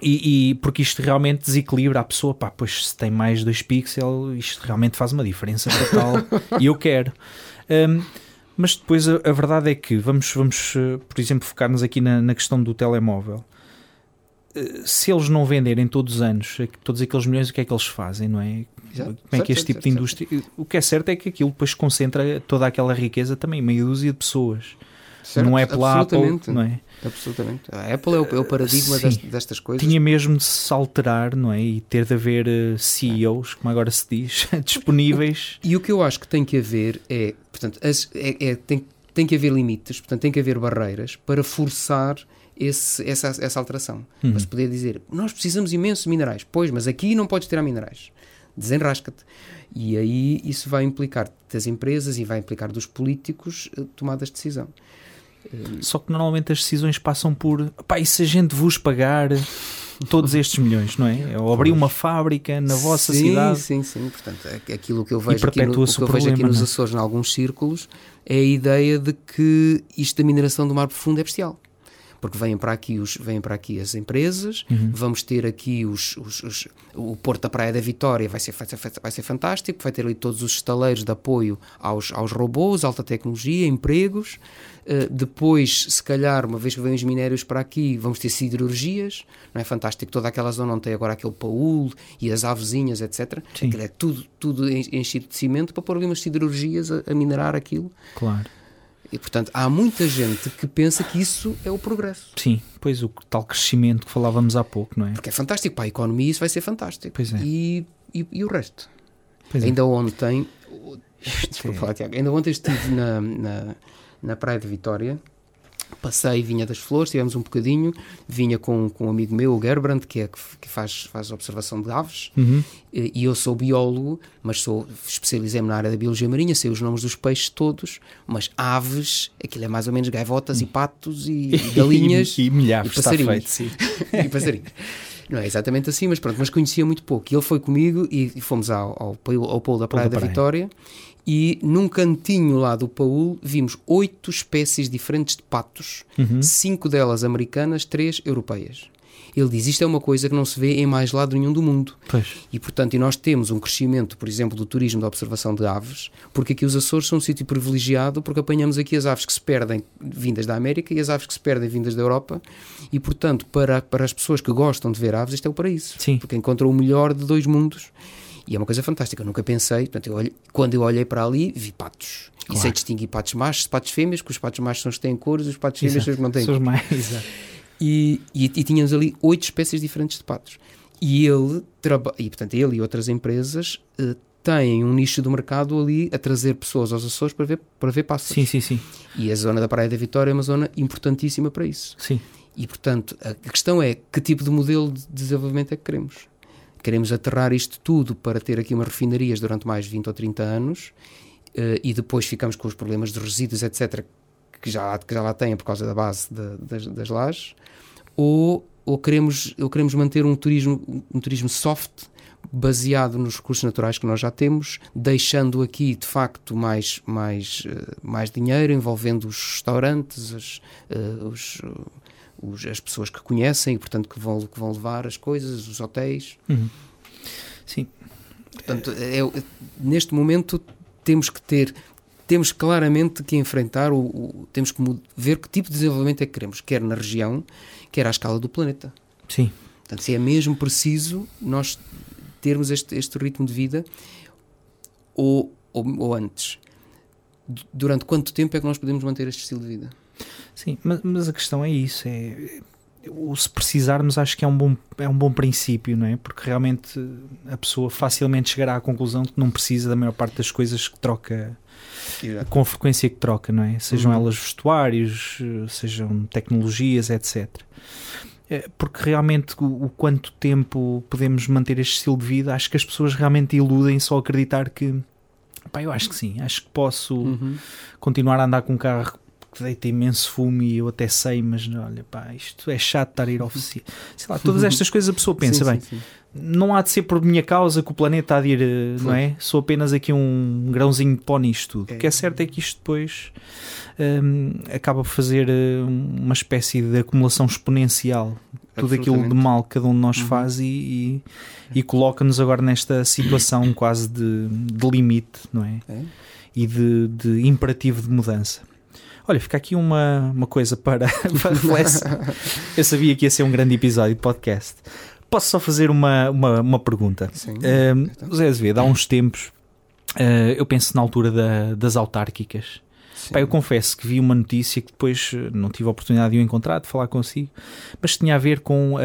E, e, porque isto realmente desequilibra a pessoa, pá, pois se tem mais 2 pixels, isto realmente faz uma diferença total e eu quero. Um, mas depois a, a, verdade é que vamos, vamos eh, por exemplo, focar-nos aqui na, na questão do telemóvel se eles não venderem todos os anos todos aqueles milhões, o que é que eles fazem, não é? Exato. Como é que este tipo de indústria. O que é certo é que aquilo depois concentra toda aquela riqueza também, meia dúzia de pessoas. Certo, não é pela Apple, não é? Absolutamente. A Apple é o, é o paradigma Sim, destas coisas. Tinha mesmo de se alterar, não é? E ter de haver uh, CEOs, como agora se diz, disponíveis. E o que eu acho que tem que haver é, portanto, as, é, é, tem, tem que haver limites, portanto, tem que haver barreiras para forçar esse, essa, essa alteração. Uhum. Para se poder dizer, nós precisamos imensos minerais. Pois, mas aqui não podes tirar minerais. Desenrasca-te. E aí isso vai implicar das empresas e vai implicar dos políticos eh, tomadas de decisão. Só que normalmente as decisões passam por pá, e se a gente vos pagar todos estes milhões, não é? Ou abrir uma fábrica na vossa sim, cidade. Sim, sim, Portanto, é aquilo que eu vejo, aqui, no, o que eu vejo aqui nos é? Açores, em alguns círculos, é a ideia de que isto da mineração do mar profundo é bestial porque vêm para aqui, os, vêm para aqui as empresas, uhum. vamos ter aqui os, os, os, o Porto da Praia da Vitória, vai ser, vai, ser, vai ser fantástico, vai ter ali todos os estaleiros de apoio aos, aos robôs, alta tecnologia, empregos. Uh, depois, se calhar, uma vez que vêm os minérios para aqui, vamos ter siderurgias, não é fantástico? Toda aquela zona onde tem agora aquele paúl e as avezinhas, etc. Aquilo é tudo, tudo enchido de cimento para pôr ali umas siderurgias a, a minerar aquilo. Claro. E, portanto, há muita gente que pensa que isso é o progresso. Sim, pois o tal crescimento que falávamos há pouco, não é? Porque é fantástico, para a economia isso vai ser fantástico. Pois é. E, e, e o resto? Pois é. ainda é. ontem, desculpa Tiago, ainda ontem estive na, na, na Praia de Vitória passei Vinha das Flores, tivemos um bocadinho, vinha com, com um amigo meu, o Gerbrand, que, é, que faz, faz observação de aves, uhum. e, e, eu sou biólogo, mas sou especializei-me na área da biologia marinha, sei os nomes dos peixes todos, mas aves, aquilo é mais ou menos gaivotas e patos e, e galinhas e, e milhares, e passarinhos. Feito, e passarinhos. Não é exatamente assim, mas pronto, mas conhecia muito pouco. E ele foi comigo e fomos ao, ao, ao polo da Praia da, da Vitória e num cantinho lá do Paul vimos oito espécies diferentes de patos, uhum. cinco delas americanas, três europeias. Ele diz isto é uma coisa que não se vê em mais lado nenhum do mundo. Pois. E portanto, e nós temos um crescimento, por exemplo, do turismo da observação de aves, porque aqui os Açores são um sítio privilegiado, porque apanhamos aqui as aves que se perdem vindas da América e as aves que se perdem vindas da Europa, e portanto, para, para as pessoas que gostam de ver aves, isto é o paraíso. Sim. Porque encontram o melhor de dois mundos. E é uma coisa fantástica. Eu nunca pensei, portanto, eu olhei, quando eu olhei para ali, vi patos. Claro. E sei distinguir patos machos, patos fêmeas, que os patos machos são os que têm cores, os patos fêmeas são os que não têm cores. mais, e, e, e, tínhamos ali oito espécies diferentes de patos. E ele, e portanto, ele e outras empresas uh, têm um nicho do mercado ali a trazer pessoas aos Açores para ver, para ver pássaros. Sim, sim, sim. E a zona da Praia da Vitória é uma zona importantíssima para isso. Sim. E, portanto, a questão é que tipo de modelo de desenvolvimento é que queremos queremos aterrar isto tudo para ter aqui umas refinarias durante mais de 20 ou 30 anos uh, e depois ficamos com os problemas de resíduos, etc., que já, que já lá têm por causa da base de, das, das lajes, ou, ou, queremos, ou queremos manter um turismo, um turismo soft, baseado nos recursos naturais que nós já temos, deixando aqui de facto mais, mais, uh, mais dinheiro, envolvendo os restaurantes, as, uh, os, os, as pessoas que conhecem e, portanto, que vão, que vão levar as coisas, os hotéis. Uhum. Sim. Portanto, é, é, neste momento temos que ter, temos claramente que enfrentar, o, o, temos que ver que tipo de desenvolvimento é que queremos, quer na região, quer à escala do planeta. Sim. Portanto, se é mesmo preciso nós termos este, este ritmo de vida ou, ou, ou antes. Durante quanto tempo é que nós podemos manter este estilo de vida? Sim, mas, mas a questão é isso: é, o se precisarmos, acho que é um, bom, é um bom princípio, não é? Porque realmente a pessoa facilmente chegará à conclusão que não precisa da maior parte das coisas que troca Exato. com a frequência que troca, não é? Sejam Uhum. elas vestuários, sejam tecnologias, etc. Eh, Porque realmente o, o quanto tempo podemos manter este estilo de vida, acho que as pessoas realmente iludem só acreditar que pá, eu acho que sim, acho que posso Uhum. continuar a andar com um carro que deita imenso fumo e eu até sei, mas olha, pá, isto é chato estar a ir à oficina. Sei lá, todas estas coisas a pessoa pensa, Sim, bem, sim, sim. não há de ser por minha causa que o planeta há de ir, eh, não é? Sou apenas aqui um grãozinho de pó nisto tudo. É. O que é certo é que isto depois hum, acaba por fazer eh, uma espécie de acumulação exponencial. Tudo aquilo de mal que cada um de nós Uhum. faz e, e, e coloca-nos agora nesta situação quase de, de limite, não é? É? E de, de imperativo de mudança. Olha, fica aqui uma, uma coisa para, para. Eu sabia que ia ser um grande episódio de podcast. Posso só fazer uma, uma, uma pergunta? Sim. Então. José Azevedo, há uns tempos, uh, eu penso na altura da- das autárquicas. Pá, eu confesso que vi uma notícia que depois uh, não tive a oportunidade de o encontrar, de falar consigo, mas tinha a ver com uh,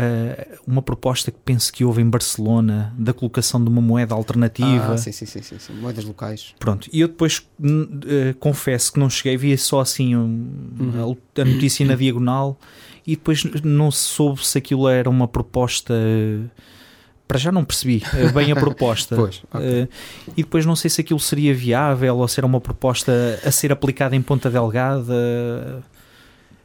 uma proposta que penso que houve em Barcelona da colocação de uma moeda alternativa. Ah, sim, sim, sim, sim, sim. Moedas locais. Pronto, e eu depois uh, confesso que não cheguei, via só assim um- Uhum. a, a notícia na diagonal e depois não soube se aquilo era uma proposta. uh, Para já não percebi uh, bem a proposta. Pois, ok. Uh, e depois não sei se aquilo seria viável ou se era uma proposta a ser aplicada em Ponta Delgada.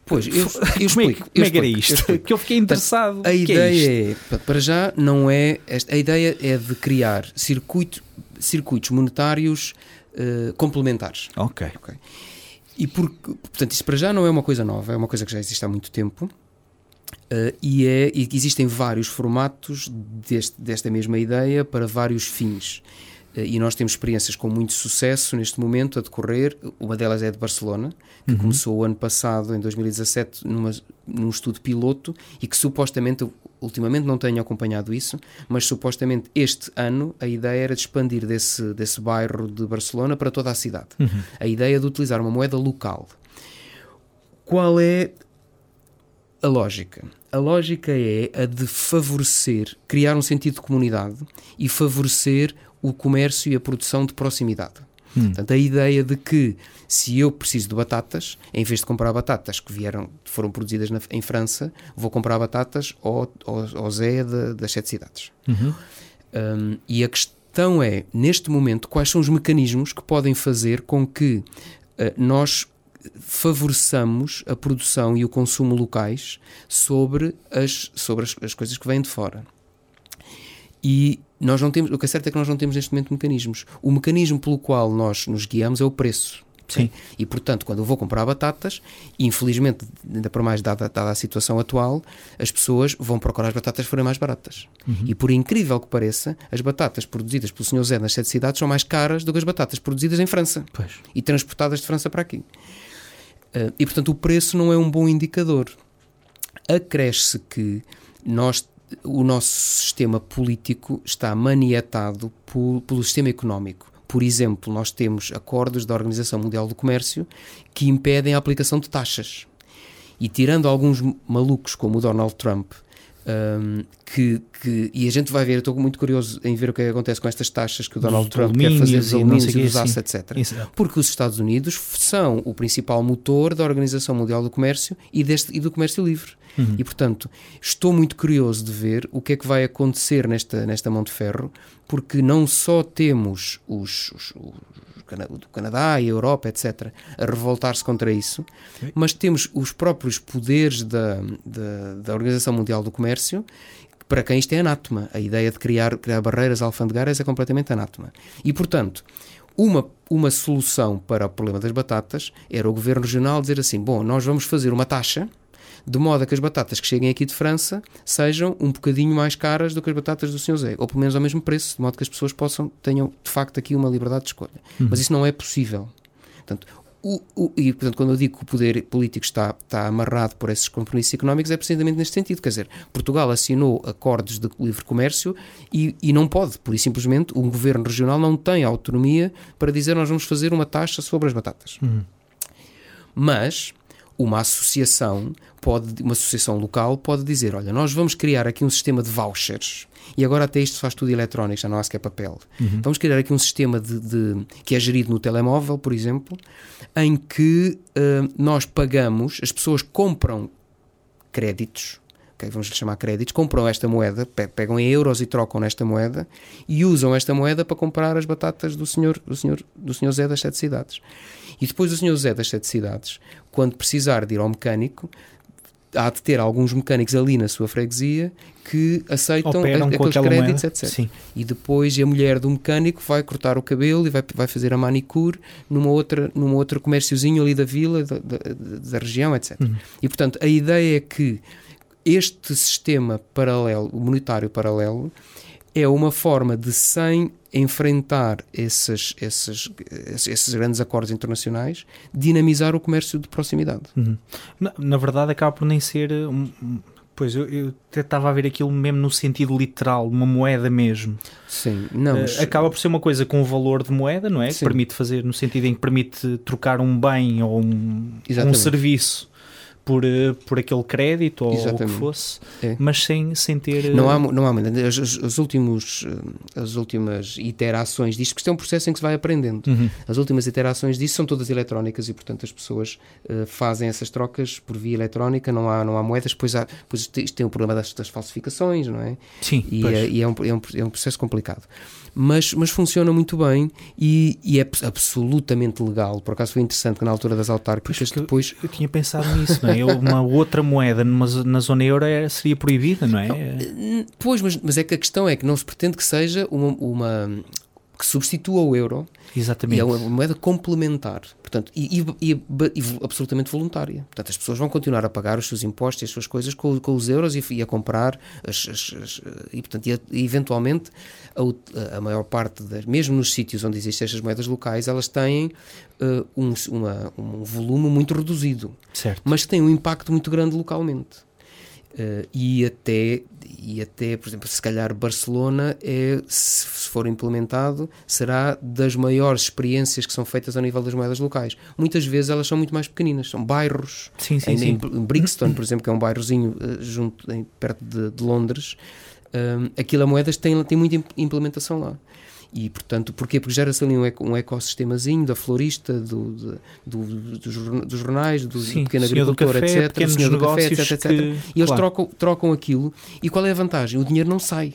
Pois, eu, eu como é, explico. como é que era isto? Que eu fiquei interessado. A é ideia é, pa- para já, não é. esta- a ideia é de criar circuito, circuitos monetários eh, complementares. Ok. E porque, portanto, isso para já não é uma coisa nova, é uma coisa que já existe há muito tempo. Eh, e, é, e existem vários formatos deste- desta mesma ideia para vários fins. Eh, e nós temos experiências com muito sucesso neste momento a decorrer. Uma delas é de Barcelona, que Uhum. começou o ano passado, em 2017, numa, num estudo piloto e que supostamente, ultimamente não tenho acompanhado isso, mas supostamente este ano a ideia era de expandir desse, desse bairro de Barcelona para toda a cidade. Uhum. A ideia de utilizar uma moeda local. Qual é a lógica? A lógica é a de favorecer, criar um sentido de comunidade e favorecer o comércio e a produção de proximidade. Hum. Portanto, a ideia de que se eu preciso de batatas, em vez de comprar batatas que vieram, foram produzidas na- em França, vou comprar batatas ao, ao, ao Zé de- das sete cidades. Uhum. Um, e a questão é, neste momento, quais são os mecanismos que podem fazer com que uh, nós favoreçamos a produção e o consumo locais sobre as, sobre as, as coisas que vêm de fora. E nós não temos, o que é certo é que nós não temos neste momento mecanismos. O mecanismo pelo qual nós nos guiamos é o preço. Sim. E portanto, quando eu vou comprar batatas, infelizmente, ainda para mais dada, dada a situação atual, as pessoas vão procurar as batatas que forem mais baratas. E por incrível que pareça, as batatas produzidas pelo Sr. Zé nas sete cidades são mais caras do que as batatas produzidas em França Pois. e transportadas de França para aqui. Uh, e portanto, o preço não é um bom indicador. Acresce que nós, o nosso sistema político está maniatado por- pelo sistema económico. Por exemplo, nós temos acordos da Organização Mundial do Comércio que impedem a aplicação de taxas. E tirando alguns malucos como o Donald Trump, um, que, que- e a gente vai ver, estou muito curioso em ver o que é que acontece com estas taxas que o Donald Dos Trump quer fazer dos e alumínios e quê, dos aços, etc. Isso. Porque os Estados Unidos são o principal motor da Organização Mundial do Comércio e, deste, e do comércio livre. Uhum. E, portanto, estou muito curioso de ver o que é que vai acontecer nesta, nesta mão de ferro, porque não só temos os, os, os Cana- o Canadá e a Europa, etc., a revoltar-se contra isso, mas temos os próprios poderes da, da, da Organização Mundial do Comércio para quem isto é anátema. A ideia de criar, criar barreiras alfandegárias é completamente anátema. E, portanto, uma, uma solução para o problema das batatas era o governo regional dizer assim: bom, nós vamos fazer uma taxa de modo a que as batatas que cheguem aqui de França sejam um bocadinho mais caras do que as batatas do Sr. Zé, ou pelo menos ao mesmo preço, de modo que as pessoas possam tenham de facto aqui uma liberdade de escolha. Mas isso não é possível. Portanto, o, o- e portanto, quando eu digo que o poder político está, está amarrado por esses compromissos económicos, é precisamente neste sentido. Quer dizer, Portugal assinou acordos de livre comércio e, e não pode, por simplesmente, um governo regional não tem autonomia para dizer nós vamos fazer uma taxa sobre as batatas. Uhum. Mas uma associação pode, uma associação local pode dizer, olha, nós vamos criar aqui um sistema de vouchers e agora até isto faz tudo eletrónico, já não há sequer papel. Uhum. Vamos criar aqui um sistema de, de- que é gerido no telemóvel, por exemplo, em que eh, nós pagamos, as pessoas compram créditos, ok, vamos lhe chamar créditos, compram esta moeda, pe- pegam em euros e trocam nesta moeda e usam esta moeda para comprar as batatas do senhor, do senhor, do senhor Zé das Sete Cidades. E depois o senhor Zé das Sete Cidades, quando precisar de ir ao mecânico, há de ter alguns mecânicos ali na sua freguesia que aceitam Operam a- aqueles créditos, etc. Sim. E depois a mulher do mecânico vai cortar o cabelo e vai, vai fazer a manicure numa outra, numa outra comérciozinho ali da vila, da, da, da região, etc. Uhum. E portanto a ideia é que este sistema paralelo, monetário paralelo, é uma forma de, sem enfrentar esses, esses, esses grandes acordos internacionais, dinamizar o comércio de proximidade. Uhum. Na, na verdade, acaba por nem ser. um- pois eu, eu estava a ver aquilo mesmo no sentido literal, uma moeda mesmo. Sim, não, Eh, mas- acaba por ser uma coisa com valor de moeda, não é? Que Sim. permite fazer, no sentido em que permite trocar um bem ou um, um serviço por, eh, por aquele crédito ou o que Exatamente. fosse, É. mas sem, sem ter. eh, Não há, não há muito. As, as, as últimos, eh, as últimas iterações disto, porque isto é um processo em que se vai aprendendo. Uhum. As últimas iterações disso são todas eletrónicas e, portanto, as pessoas eh, fazem essas trocas por via eletrónica, não há, não há moedas. Depois, há, isto tem o problema das, das falsificações, não é? Sim, E, pois. é, e é, um, é, um, é um processo complicado. Mas, mas funciona muito bem e, e é abs- absolutamente legal. Por acaso foi interessante que na altura das autárquicas depois. Eu tinha pensado nisso, não é? Eu- Uma outra moeda numa, na zona euro era- seria proibida, não é? Hum, Pois, mas, mas é que a questão é que não se pretende que seja uma. uma que substitua o euro e Exatamente. é uma moeda complementar portanto, e, e- e- e absolutamente voluntária. Portanto, as pessoas vão continuar a pagar os seus impostos e as suas coisas com, com os euros e, e a comprar as, as- as- e, portanto, e, a- e eventualmente a, a maior parte, das, mesmo nos sítios onde existem estas moedas locais, elas têm eh, um, uma- um volume muito reduzido Certo. mas tem um impacto muito grande localmente. Eh, e, até, e até, por exemplo, se calhar Barcelona, é, se, for implementado, será das maiores experiências que são feitas ao nível das moedas locais. Muitas vezes elas são muito mais pequeninas, são bairros. Sim, sim, Em, sim. em Brixton, por exemplo, que é um bairrozinho eh, junto, em- perto de, de Londres, um, aquilo a moedas tem, tem muita imp- implementação lá. E, portanto, porquê? Porque gera-se ali um, eco- um ecossistemazinho da florista, do, de- do- dos jorna- dos jornais, do, Sim, do pequeno do agricultor, café, etc. do senhor do café, etc, etc. que- E eles claro. trocam, trocam aquilo. E qual é a vantagem? O dinheiro não sai.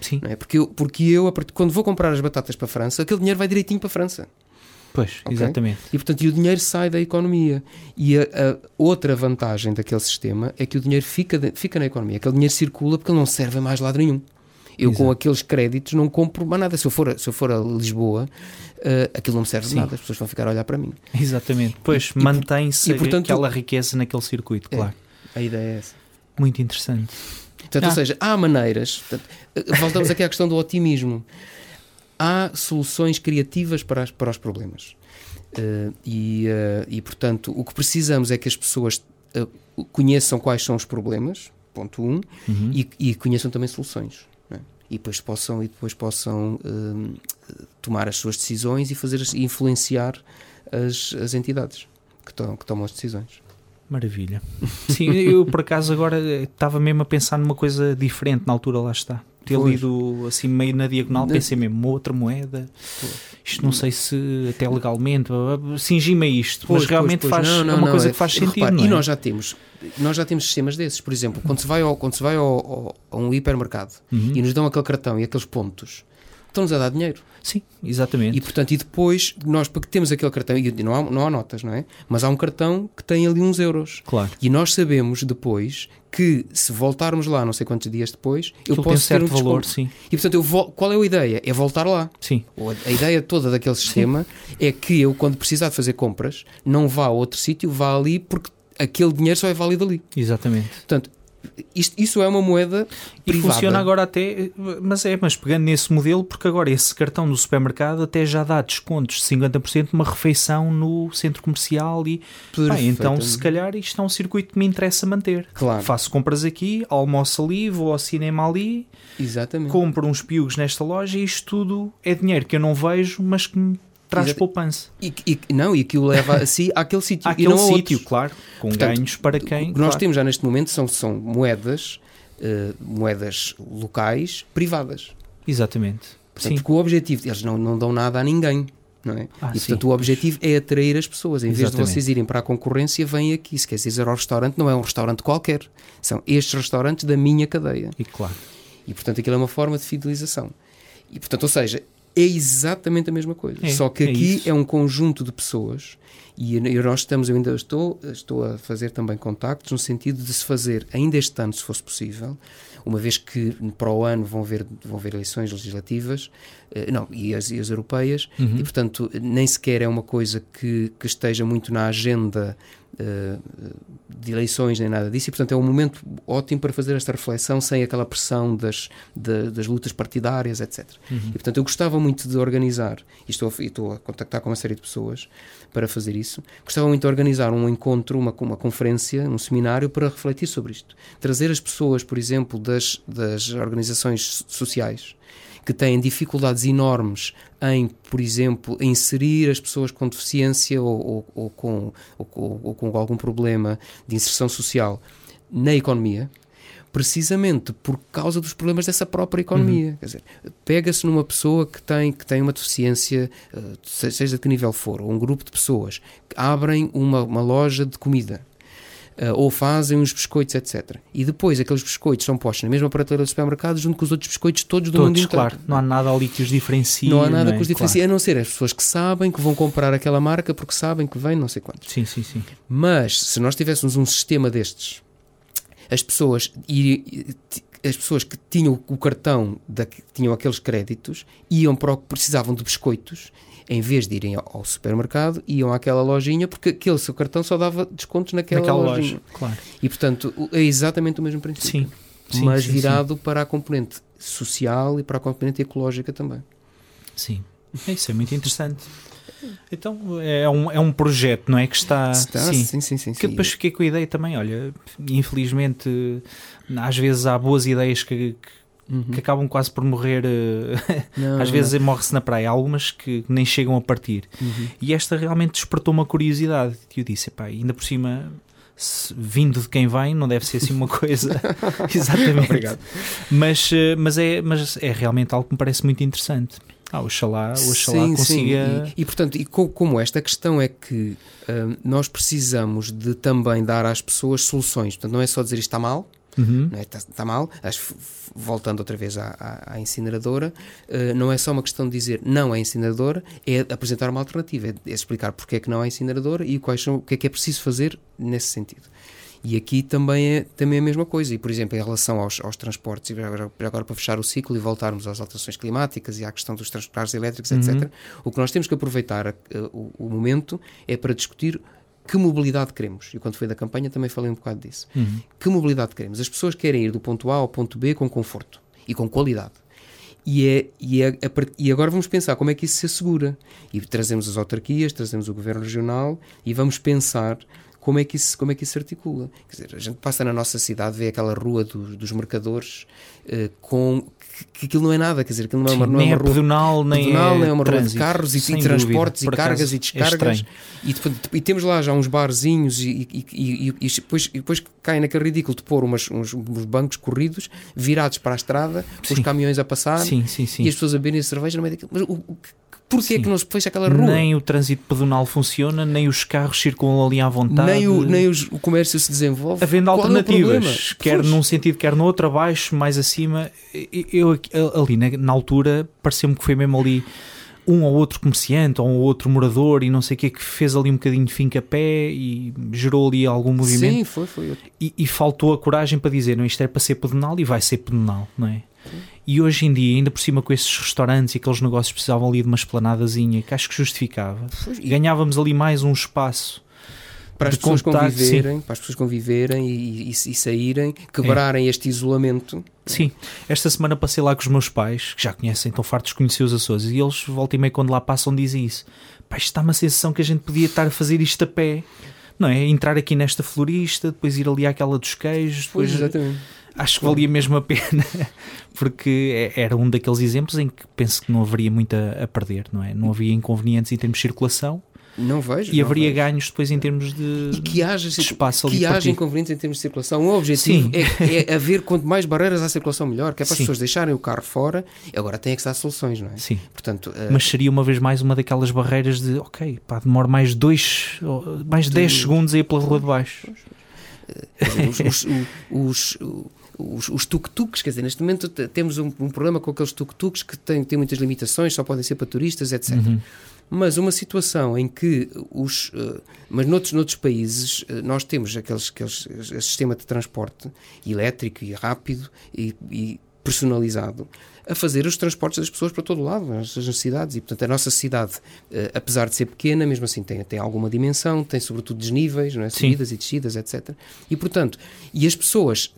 Sim, Não é? porque, eu, porque eu, quando vou comprar as batatas para a França, aquele dinheiro vai direitinho para a França. pois, Ok. exatamente. E, portanto, e o dinheiro sai da economia. E a, a outra vantagem daquele sistema é que o dinheiro fica, de- fica na economia. Aquele dinheiro circula porque ele não serve a mais lado nenhum. Eu, com Exato. aqueles créditos, não compro mais nada. Se eu for, a- se eu for a Lisboa, eh, aquilo não me serve de Sim. nada. As pessoas vão ficar a olhar para mim. Exatamente. Pois, mantém-se aquela riqueza naquele circuito, É. claro. A ideia é essa. Muito interessante. Portanto, Ah. ou seja, há maneiras. portanto, eh, voltamos aqui à questão do otimismo. Há soluções criativas para, as- para os problemas. Eh, e, eh, e, portanto, o que precisamos é que as pessoas eh, conheçam quais são os problemas, ponto um, Uhum. e, e conheçam também soluções. E depois possam, e depois possam hum, tomar as suas decisões e fazer influenciar as, as entidades que, tom, que tomam as decisões. Maravilha. Sim, eu por acaso agora estava mesmo a pensar numa coisa diferente na altura, lá está. Ter Pois. lido assim meio na diagonal, Na- pensei mesmo, outra moeda. Isto não sei se até legalmente, cingi-me a isto, Pois, mas realmente pois, faz, Não, é não, uma não, coisa é- que faz repare, sentido. não E é? nós já temos, nós já temos sistemas desses. Por exemplo, quando se vai ao, quando se vai ao, ao- a um hipermercado Uhum. e nos dão aquele cartão e aqueles pontos, estão-nos a dar dinheiro. Sim, exatamente. E portanto, e depois nós, porque temos aquele cartão, e não há, não há notas, não é? Mas há um cartão que tem ali uns euros. Claro. E nós sabemos depois que se voltarmos lá não sei quantos dias depois, eu um posso ter um valor, desconto. sim. E portanto, eu vol- qual é a ideia? É voltar lá. Sim, A a ideia toda daquele sistema é que eu, quando precisar de fazer compras, não vá a outro sítio, vá ali porque aquele dinheiro só é válido ali. exatamente. Portanto, isto, isso é uma moeda E privada. funciona agora até, mas é, mas pegando nesse modelo, porque agora esse cartão do supermercado até já dá descontos de 50% numa refeição no centro comercial e pá, então se calhar isto é um circuito que me interessa manter. Claro. Faço compras aqui, almoço ali, vou ao cinema ali, Exatamente. compro uns piugos nesta loja e isto tudo é dinheiro que eu não vejo, mas que me traz Exato. poupança. E, e- não, e aquilo leva a si àquele sítio. e Aquele não sítio, claro, com Portanto, ganhos para quem. O que nós claro. temos já neste momento são, são moedas, eh, moedas locais privadas. Exatamente. Portanto, Sim. porque o objetivo, eles não, não dão nada a ninguém. Não é? Ah, e sim, portanto o objetivo é atrair as pessoas. Em vez Exatamente. de vocês irem para a concorrência, vêm aqui. Se quer dizer, ao restaurante não é um restaurante qualquer. São estes restaurantes da minha cadeia. E claro. E portanto aquilo é uma forma de fidelização. E portanto, ou seja, é exatamente a mesma coisa. É, Só que é aqui isso. é um conjunto de pessoas e nós estamos, eu ainda estou, estou a fazer também contactos no sentido de se fazer ainda este ano, se fosse possível, uma vez que para o ano vão haver, vão haver eleições legislativas, eh, não, e as, e as europeias, Uhum. e portanto nem sequer é uma coisa que, que esteja muito na agenda de eleições nem nada disso, e portanto é um momento ótimo para fazer esta reflexão sem aquela pressão das, da- das lutas partidárias, etc. Uhum. E portanto eu gostava muito de organizar, e estou, a- e estou a contactar com uma série de pessoas para fazer isso, gostava muito de organizar um encontro, uma, uma conferência, um seminário para refletir sobre isto. Trazer as pessoas, por exemplo, das, das organizações sociais que têm dificuldades enormes em, por exemplo, inserir as pessoas com deficiência ou, ou- ou com, ou ou com algum problema de inserção social na economia, precisamente por causa dos problemas dessa própria economia. Quer dizer, pega-se numa pessoa que tem, que tem uma deficiência, eh, se- seja de que nível for, ou um grupo de pessoas que abrem uma, uma loja de comida. Eh, ou fazem uns biscoitos, etc. E depois aqueles biscoitos são postos na mesma prateleira do supermercado junto com os outros biscoitos todos do mundo Todos, inteiro. claro. Não há nada ali que os diferencie. Não há nada é? que os diferencie, a não ser as pessoas que sabem que vão comprar aquela marca porque sabem que vem não sei quantos. Sim, sim, sim. Mas se nós tivéssemos um sistema destes, as pessoas iri- as pessoas que tinham o cartão, da, que tinham aqueles créditos, iam para o que precisavam de biscoitos, em vez de irem ao supermercado, iam àquela lojinha, porque aquele seu cartão só dava descontos naquela, Naquela lojinha. loja, claro. E portanto é exatamente o mesmo princípio. Sim. Sim, mas sim, virado para a componente social e para a componente ecológica também. Sim. Sim. Isso é muito interessante. Então é um, é um projeto, não é? Que está. Está- sim. sim, sim, sim. Que sim. depois fiquei com a ideia também, olha, infelizmente às vezes há boas ideias que, que- Uhum. que acabam quase por morrer, eh, Não, às vezes morre-se na praia, há algumas que nem chegam a partir. Uhum. E esta realmente despertou uma curiosidade. E eu disse, pá, ainda por cima, se- vindo de quem vem, não deve ser assim uma coisa. Exatamente. Obrigado. Mas, eh, mas, é, mas é realmente algo que me parece muito interessante. Ah, oxalá, oxalá consiga. E, e, portanto, e co- como esta questão é que hum, nós precisamos de também dar às pessoas soluções. Portanto, não é só dizer isto está mal, Uhum. não é? Está, está mal. Voltando outra vez à, à- à incineradora, eh, não é só uma questão de dizer não é incineradora, é apresentar uma alternativa, é, é explicar porque é que não é incineradora e quais são, o que é que é preciso fazer nesse sentido. E aqui também é, também é a mesma coisa. E, por exemplo, em relação aos, aos transportes, e agora, agora para fechar o ciclo e voltarmos às alterações climáticas e à questão dos transportes elétricos, Uhum. etc., o que nós temos que aproveitar eh, o, o momento é para discutir que mobilidade queremos. E quando foi da campanha também falei um bocado disso. Uhum. Que mobilidade queremos? As pessoas querem ir do ponto A ao ponto B com conforto e com qualidade. E, é, e, é, e agora vamos pensar como é que isso se assegura. E trazemos as autarquias, trazemos o governo regional e vamos pensar como é que isso, como é que isso se articula. Quer dizer, a gente passa na nossa cidade, vê aquela rua dos, dos mercadores eh, com que, aquilo não é nada, quer dizer, aquilo não é Sim, uma, não é nem uma é rua pedonal, nem pedonal, é, nem é uma rua de carros e, e transportes dúvida. e cargas acaso, e é descargas. estranho. e, e temos lá já uns barzinhos e, e, e, depois, depois cai naquele ridículo de pôr umas, uns, uns bancos corridos virados para a estrada, com os Sim. caminhões a passar Sim, sim, sim. e as pessoas a beberem cerveja no meio daquilo. Mas o, o, porquê é que não se fecha aquela rua? Nem o trânsito pedonal funciona, nem os carros circulam ali à vontade. nem, o, nem os- o comércio se desenvolve. Havendo Qual é alternativas, problema? quer Pois. num sentido, quer no outro, abaixo, mais acima. Eu, ali na, na altura, pareceu-me que foi mesmo ali um ou outro comerciante ou um outro morador e não sei o que que fez ali um bocadinho de finca a pé e gerou ali algum movimento Sim, foi, foi. e, e faltou a coragem para dizer, não, isto é para ser pedonal e vai ser pedonal, não é? E hoje em dia, ainda por cima com esses restaurantes e aqueles negócios precisavam ali de uma esplanadazinha que acho que justificava. Pois, E ganhávamos ali mais um espaço. para as pessoas contacto, conviverem, para as pessoas conviverem e, e- e saírem, quebrarem este isolamento. Sim, esta semana passei lá com os meus pais, que já conhecem, estão fartos de conhecer os Açores, e eles, volta e meia, quando lá passam, dizem isso. Pá, isto está uma sensação que a gente podia estar a fazer isto a pé. Não é? Entrar aqui nesta florista, depois ir ali àquela dos queijos, Pois, depois exatamente. Acho que valia mesmo a pena, porque é- era um daqueles exemplos em que penso que não haveria muito a, a perder, não é? Não havia inconvenientes em termos de circulação Não vejo. e não haveria vejo. ganhos depois em termos de, E que haja, de espaço ali que haja inconvenientes em termos de circulação. O objetivo é, é haver quanto mais barreiras à circulação, melhor. Que é para as Sim. pessoas deixarem o carro fora. Agora tem é que dar soluções, não é? Sim, Portanto, eh, mas seria uma vez mais uma daquelas barreiras de ok, pá, demora mais dois, mais 10 segundos a ir pela rua de baixo. dizer, os, os, os, os, os tuk-tuks, quer dizer, neste momento temos um, um problema com aqueles tuk-tuks que têm, têm muitas limitações, só podem ser para turistas, etc. Uhum. Mas uma situação em que os. eh, mas noutros, noutros países eh, nós temos aqueles, aqueles sistema de transporte elétrico e rápido e, e personalizado a fazer os transportes das pessoas para todo lado, as as necessidades. E, portanto, a nossa cidade, eh, apesar de ser pequena, mesmo assim tem, tem alguma dimensão, tem sobretudo desníveis, não é? Sim. subidas e descidas, etc. E, portanto, e as pessoas,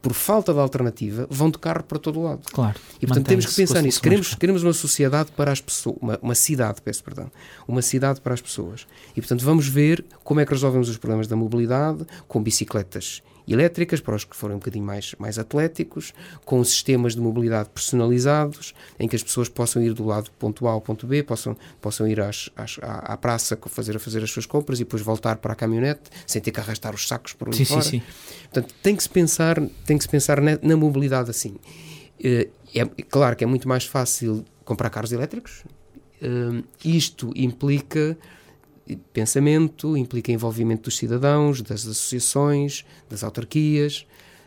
por falta de alternativa, vão de carro para todo lado. Claro. E portanto temos que pensar nisso. Queremos, queremos uma sociedade para as pessoas, uma, uma cidade, peço perdão, uma cidade para as pessoas. E portanto vamos ver como é que resolvemos os problemas da mobilidade com bicicletas elétricas para os que forem um bocadinho mais, mais atléticos, com sistemas de mobilidade personalizados, em que as pessoas possam ir do lado ponto A ao ponto B, possam, possam ir às, às, à, à praça fazer, fazer as suas compras e depois voltar para a caminhonete sem ter que arrastar os sacos por ali Sim, sim, fora. sim. Portanto, tem que se pensar, tem que se pensar na, na mobilidade assim. Eh, É, claro que é muito mais fácil comprar carros elétricos. Eh, isto implica pensamento, implica envolvimento dos cidadãos, das associações, das autarquias.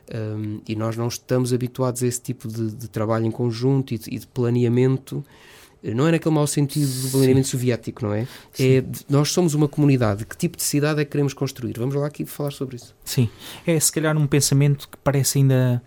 eh, e nós não estamos habituados a esse tipo de, de trabalho em conjunto e de, e de planeamento. Não é naquele mau sentido do planeamento soviético, não é? é nós somos uma comunidade. Que tipo de cidade é que queremos construir? Vamos lá aqui falar sobre isso. Sim, é se calhar um pensamento que parece ainda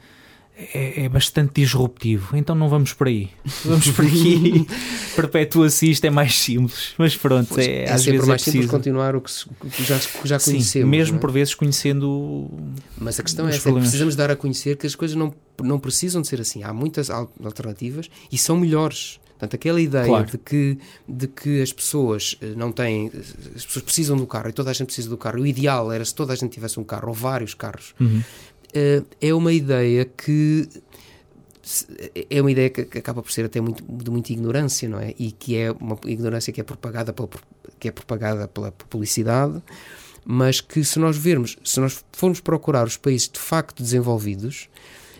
é, é bastante disruptivo, então não vamos por aí. Vamos por aqui, perpetua-se isto, é mais simples, mas pronto, é, é às sempre vezes mais é simples continuar o que, se- o que já, já Sim, conhecemos. mesmo é? por vezes conhecendo. Mas a questão é essa, é que precisamos dar a conhecer que as coisas não, não precisam de ser assim. Há muitas al- alternativas e são melhores. Portanto, aquela ideia Claro. de, que, de que as pessoas eh, não têm, as pessoas precisam do carro e toda a gente precisa do carro. O ideal era se toda a gente tivesse um carro ou vários carros. Uhum. Eh, é uma ideia que é uma ideia que que acaba por ser até muito, de muita ignorância, não é? E que é uma ignorância que é propagada pela, que é propagada pela publicidade, mas que se nós vermos, se nós formos procurar os países de facto desenvolvidos,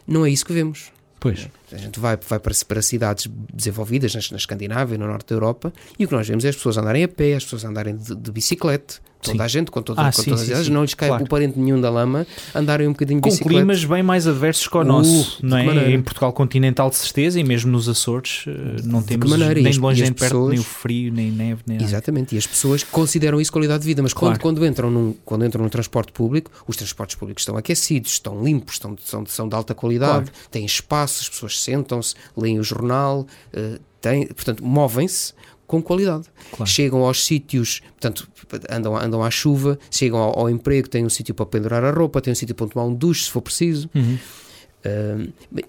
não é isso que vemos. Pois, A gente vai, vai para, para cidades desenvolvidas, na, na Escandinávia, no norte da Europa, e o que nós vemos é as pessoas andarem a pé, as pessoas andarem de, de bicicleta, toda Sim. a gente, com, toda, Ah, com sim, todas as idades, não lhes cai claro. o parente nenhum da lama, andarem um bocadinho de com bicicleta. climas bem mais adversos que o Uh, nosso, de não é? maneira? Em Portugal continental, de certeza, e mesmo nos Açores, eh, não temos maneira? Nem as- de longe nem de perto, pessoas- nem o frio, nem neve, nem. Exatamente, e as pessoas consideram isso qualidade de vida, mas quando, Claro. quando, entram num, quando entram num transporte público, os transportes públicos estão aquecidos, estão limpos, estão, são, são de alta qualidade, têm espaço, as pessoas sentam-se, leem o jornal, eh, têm, portanto, movem-se com qualidade. Claro. Chegam aos sítios, portanto, andam, andam à chuva, chegam ao, ao emprego, têm um sítio para pendurar a roupa, têm um sítio para tomar um duche, se for preciso. Uhum.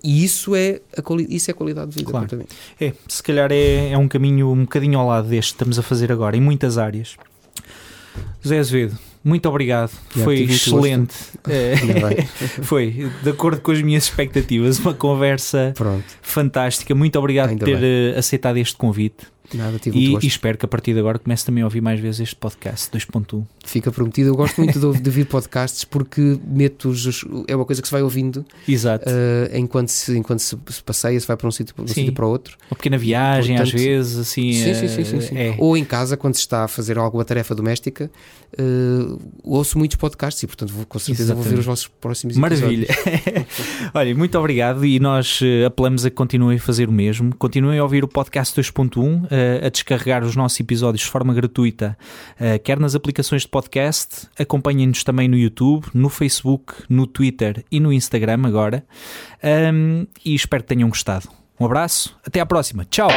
E isso é, a isso é qualidade de vida. Claro. É, se calhar é, é um caminho um bocadinho ao lado deste que estamos a fazer agora, em muitas áreas. José Azevedo, muito obrigado. Já, Foi excelente. É, foi, de acordo com as minhas expectativas, uma conversa Pronto, fantástica. Muito obrigado Ainda por ter bem. eh, aceitado este convite. Nada, tive E, e espero que a partir de agora comece também a ouvir mais vezes este podcast 2.1. Fica prometido. Eu gosto muito de, ouvir- podcasts porque meto os, é uma coisa que se vai ouvindo Exato. eh, enquanto, se, enquanto se, se passeia, se vai para um sítio, um Sim. sítio para outro. Uma pequena viagem, às portanto- vezes, assim. Sim, eh, sim, sim, sim, sim. É. Ou em casa, quando se está a fazer alguma tarefa doméstica, eh, ouço muitos podcasts e, portanto, vou, com certeza vou ver Exatamente. os vossos próximos Maravilha. episódios. Olha, muito obrigado e nós apelamos a que continuem a fazer o mesmo. Continuem a ouvir o podcast 2.1, eh, a descarregar os nossos episódios de forma gratuita, eh, quer nas aplicações de podcast, acompanhem-nos também no YouTube, no Facebook, no Twitter e no Instagram agora. E espero que tenham gostado. Um abraço, até à próxima. Tchau!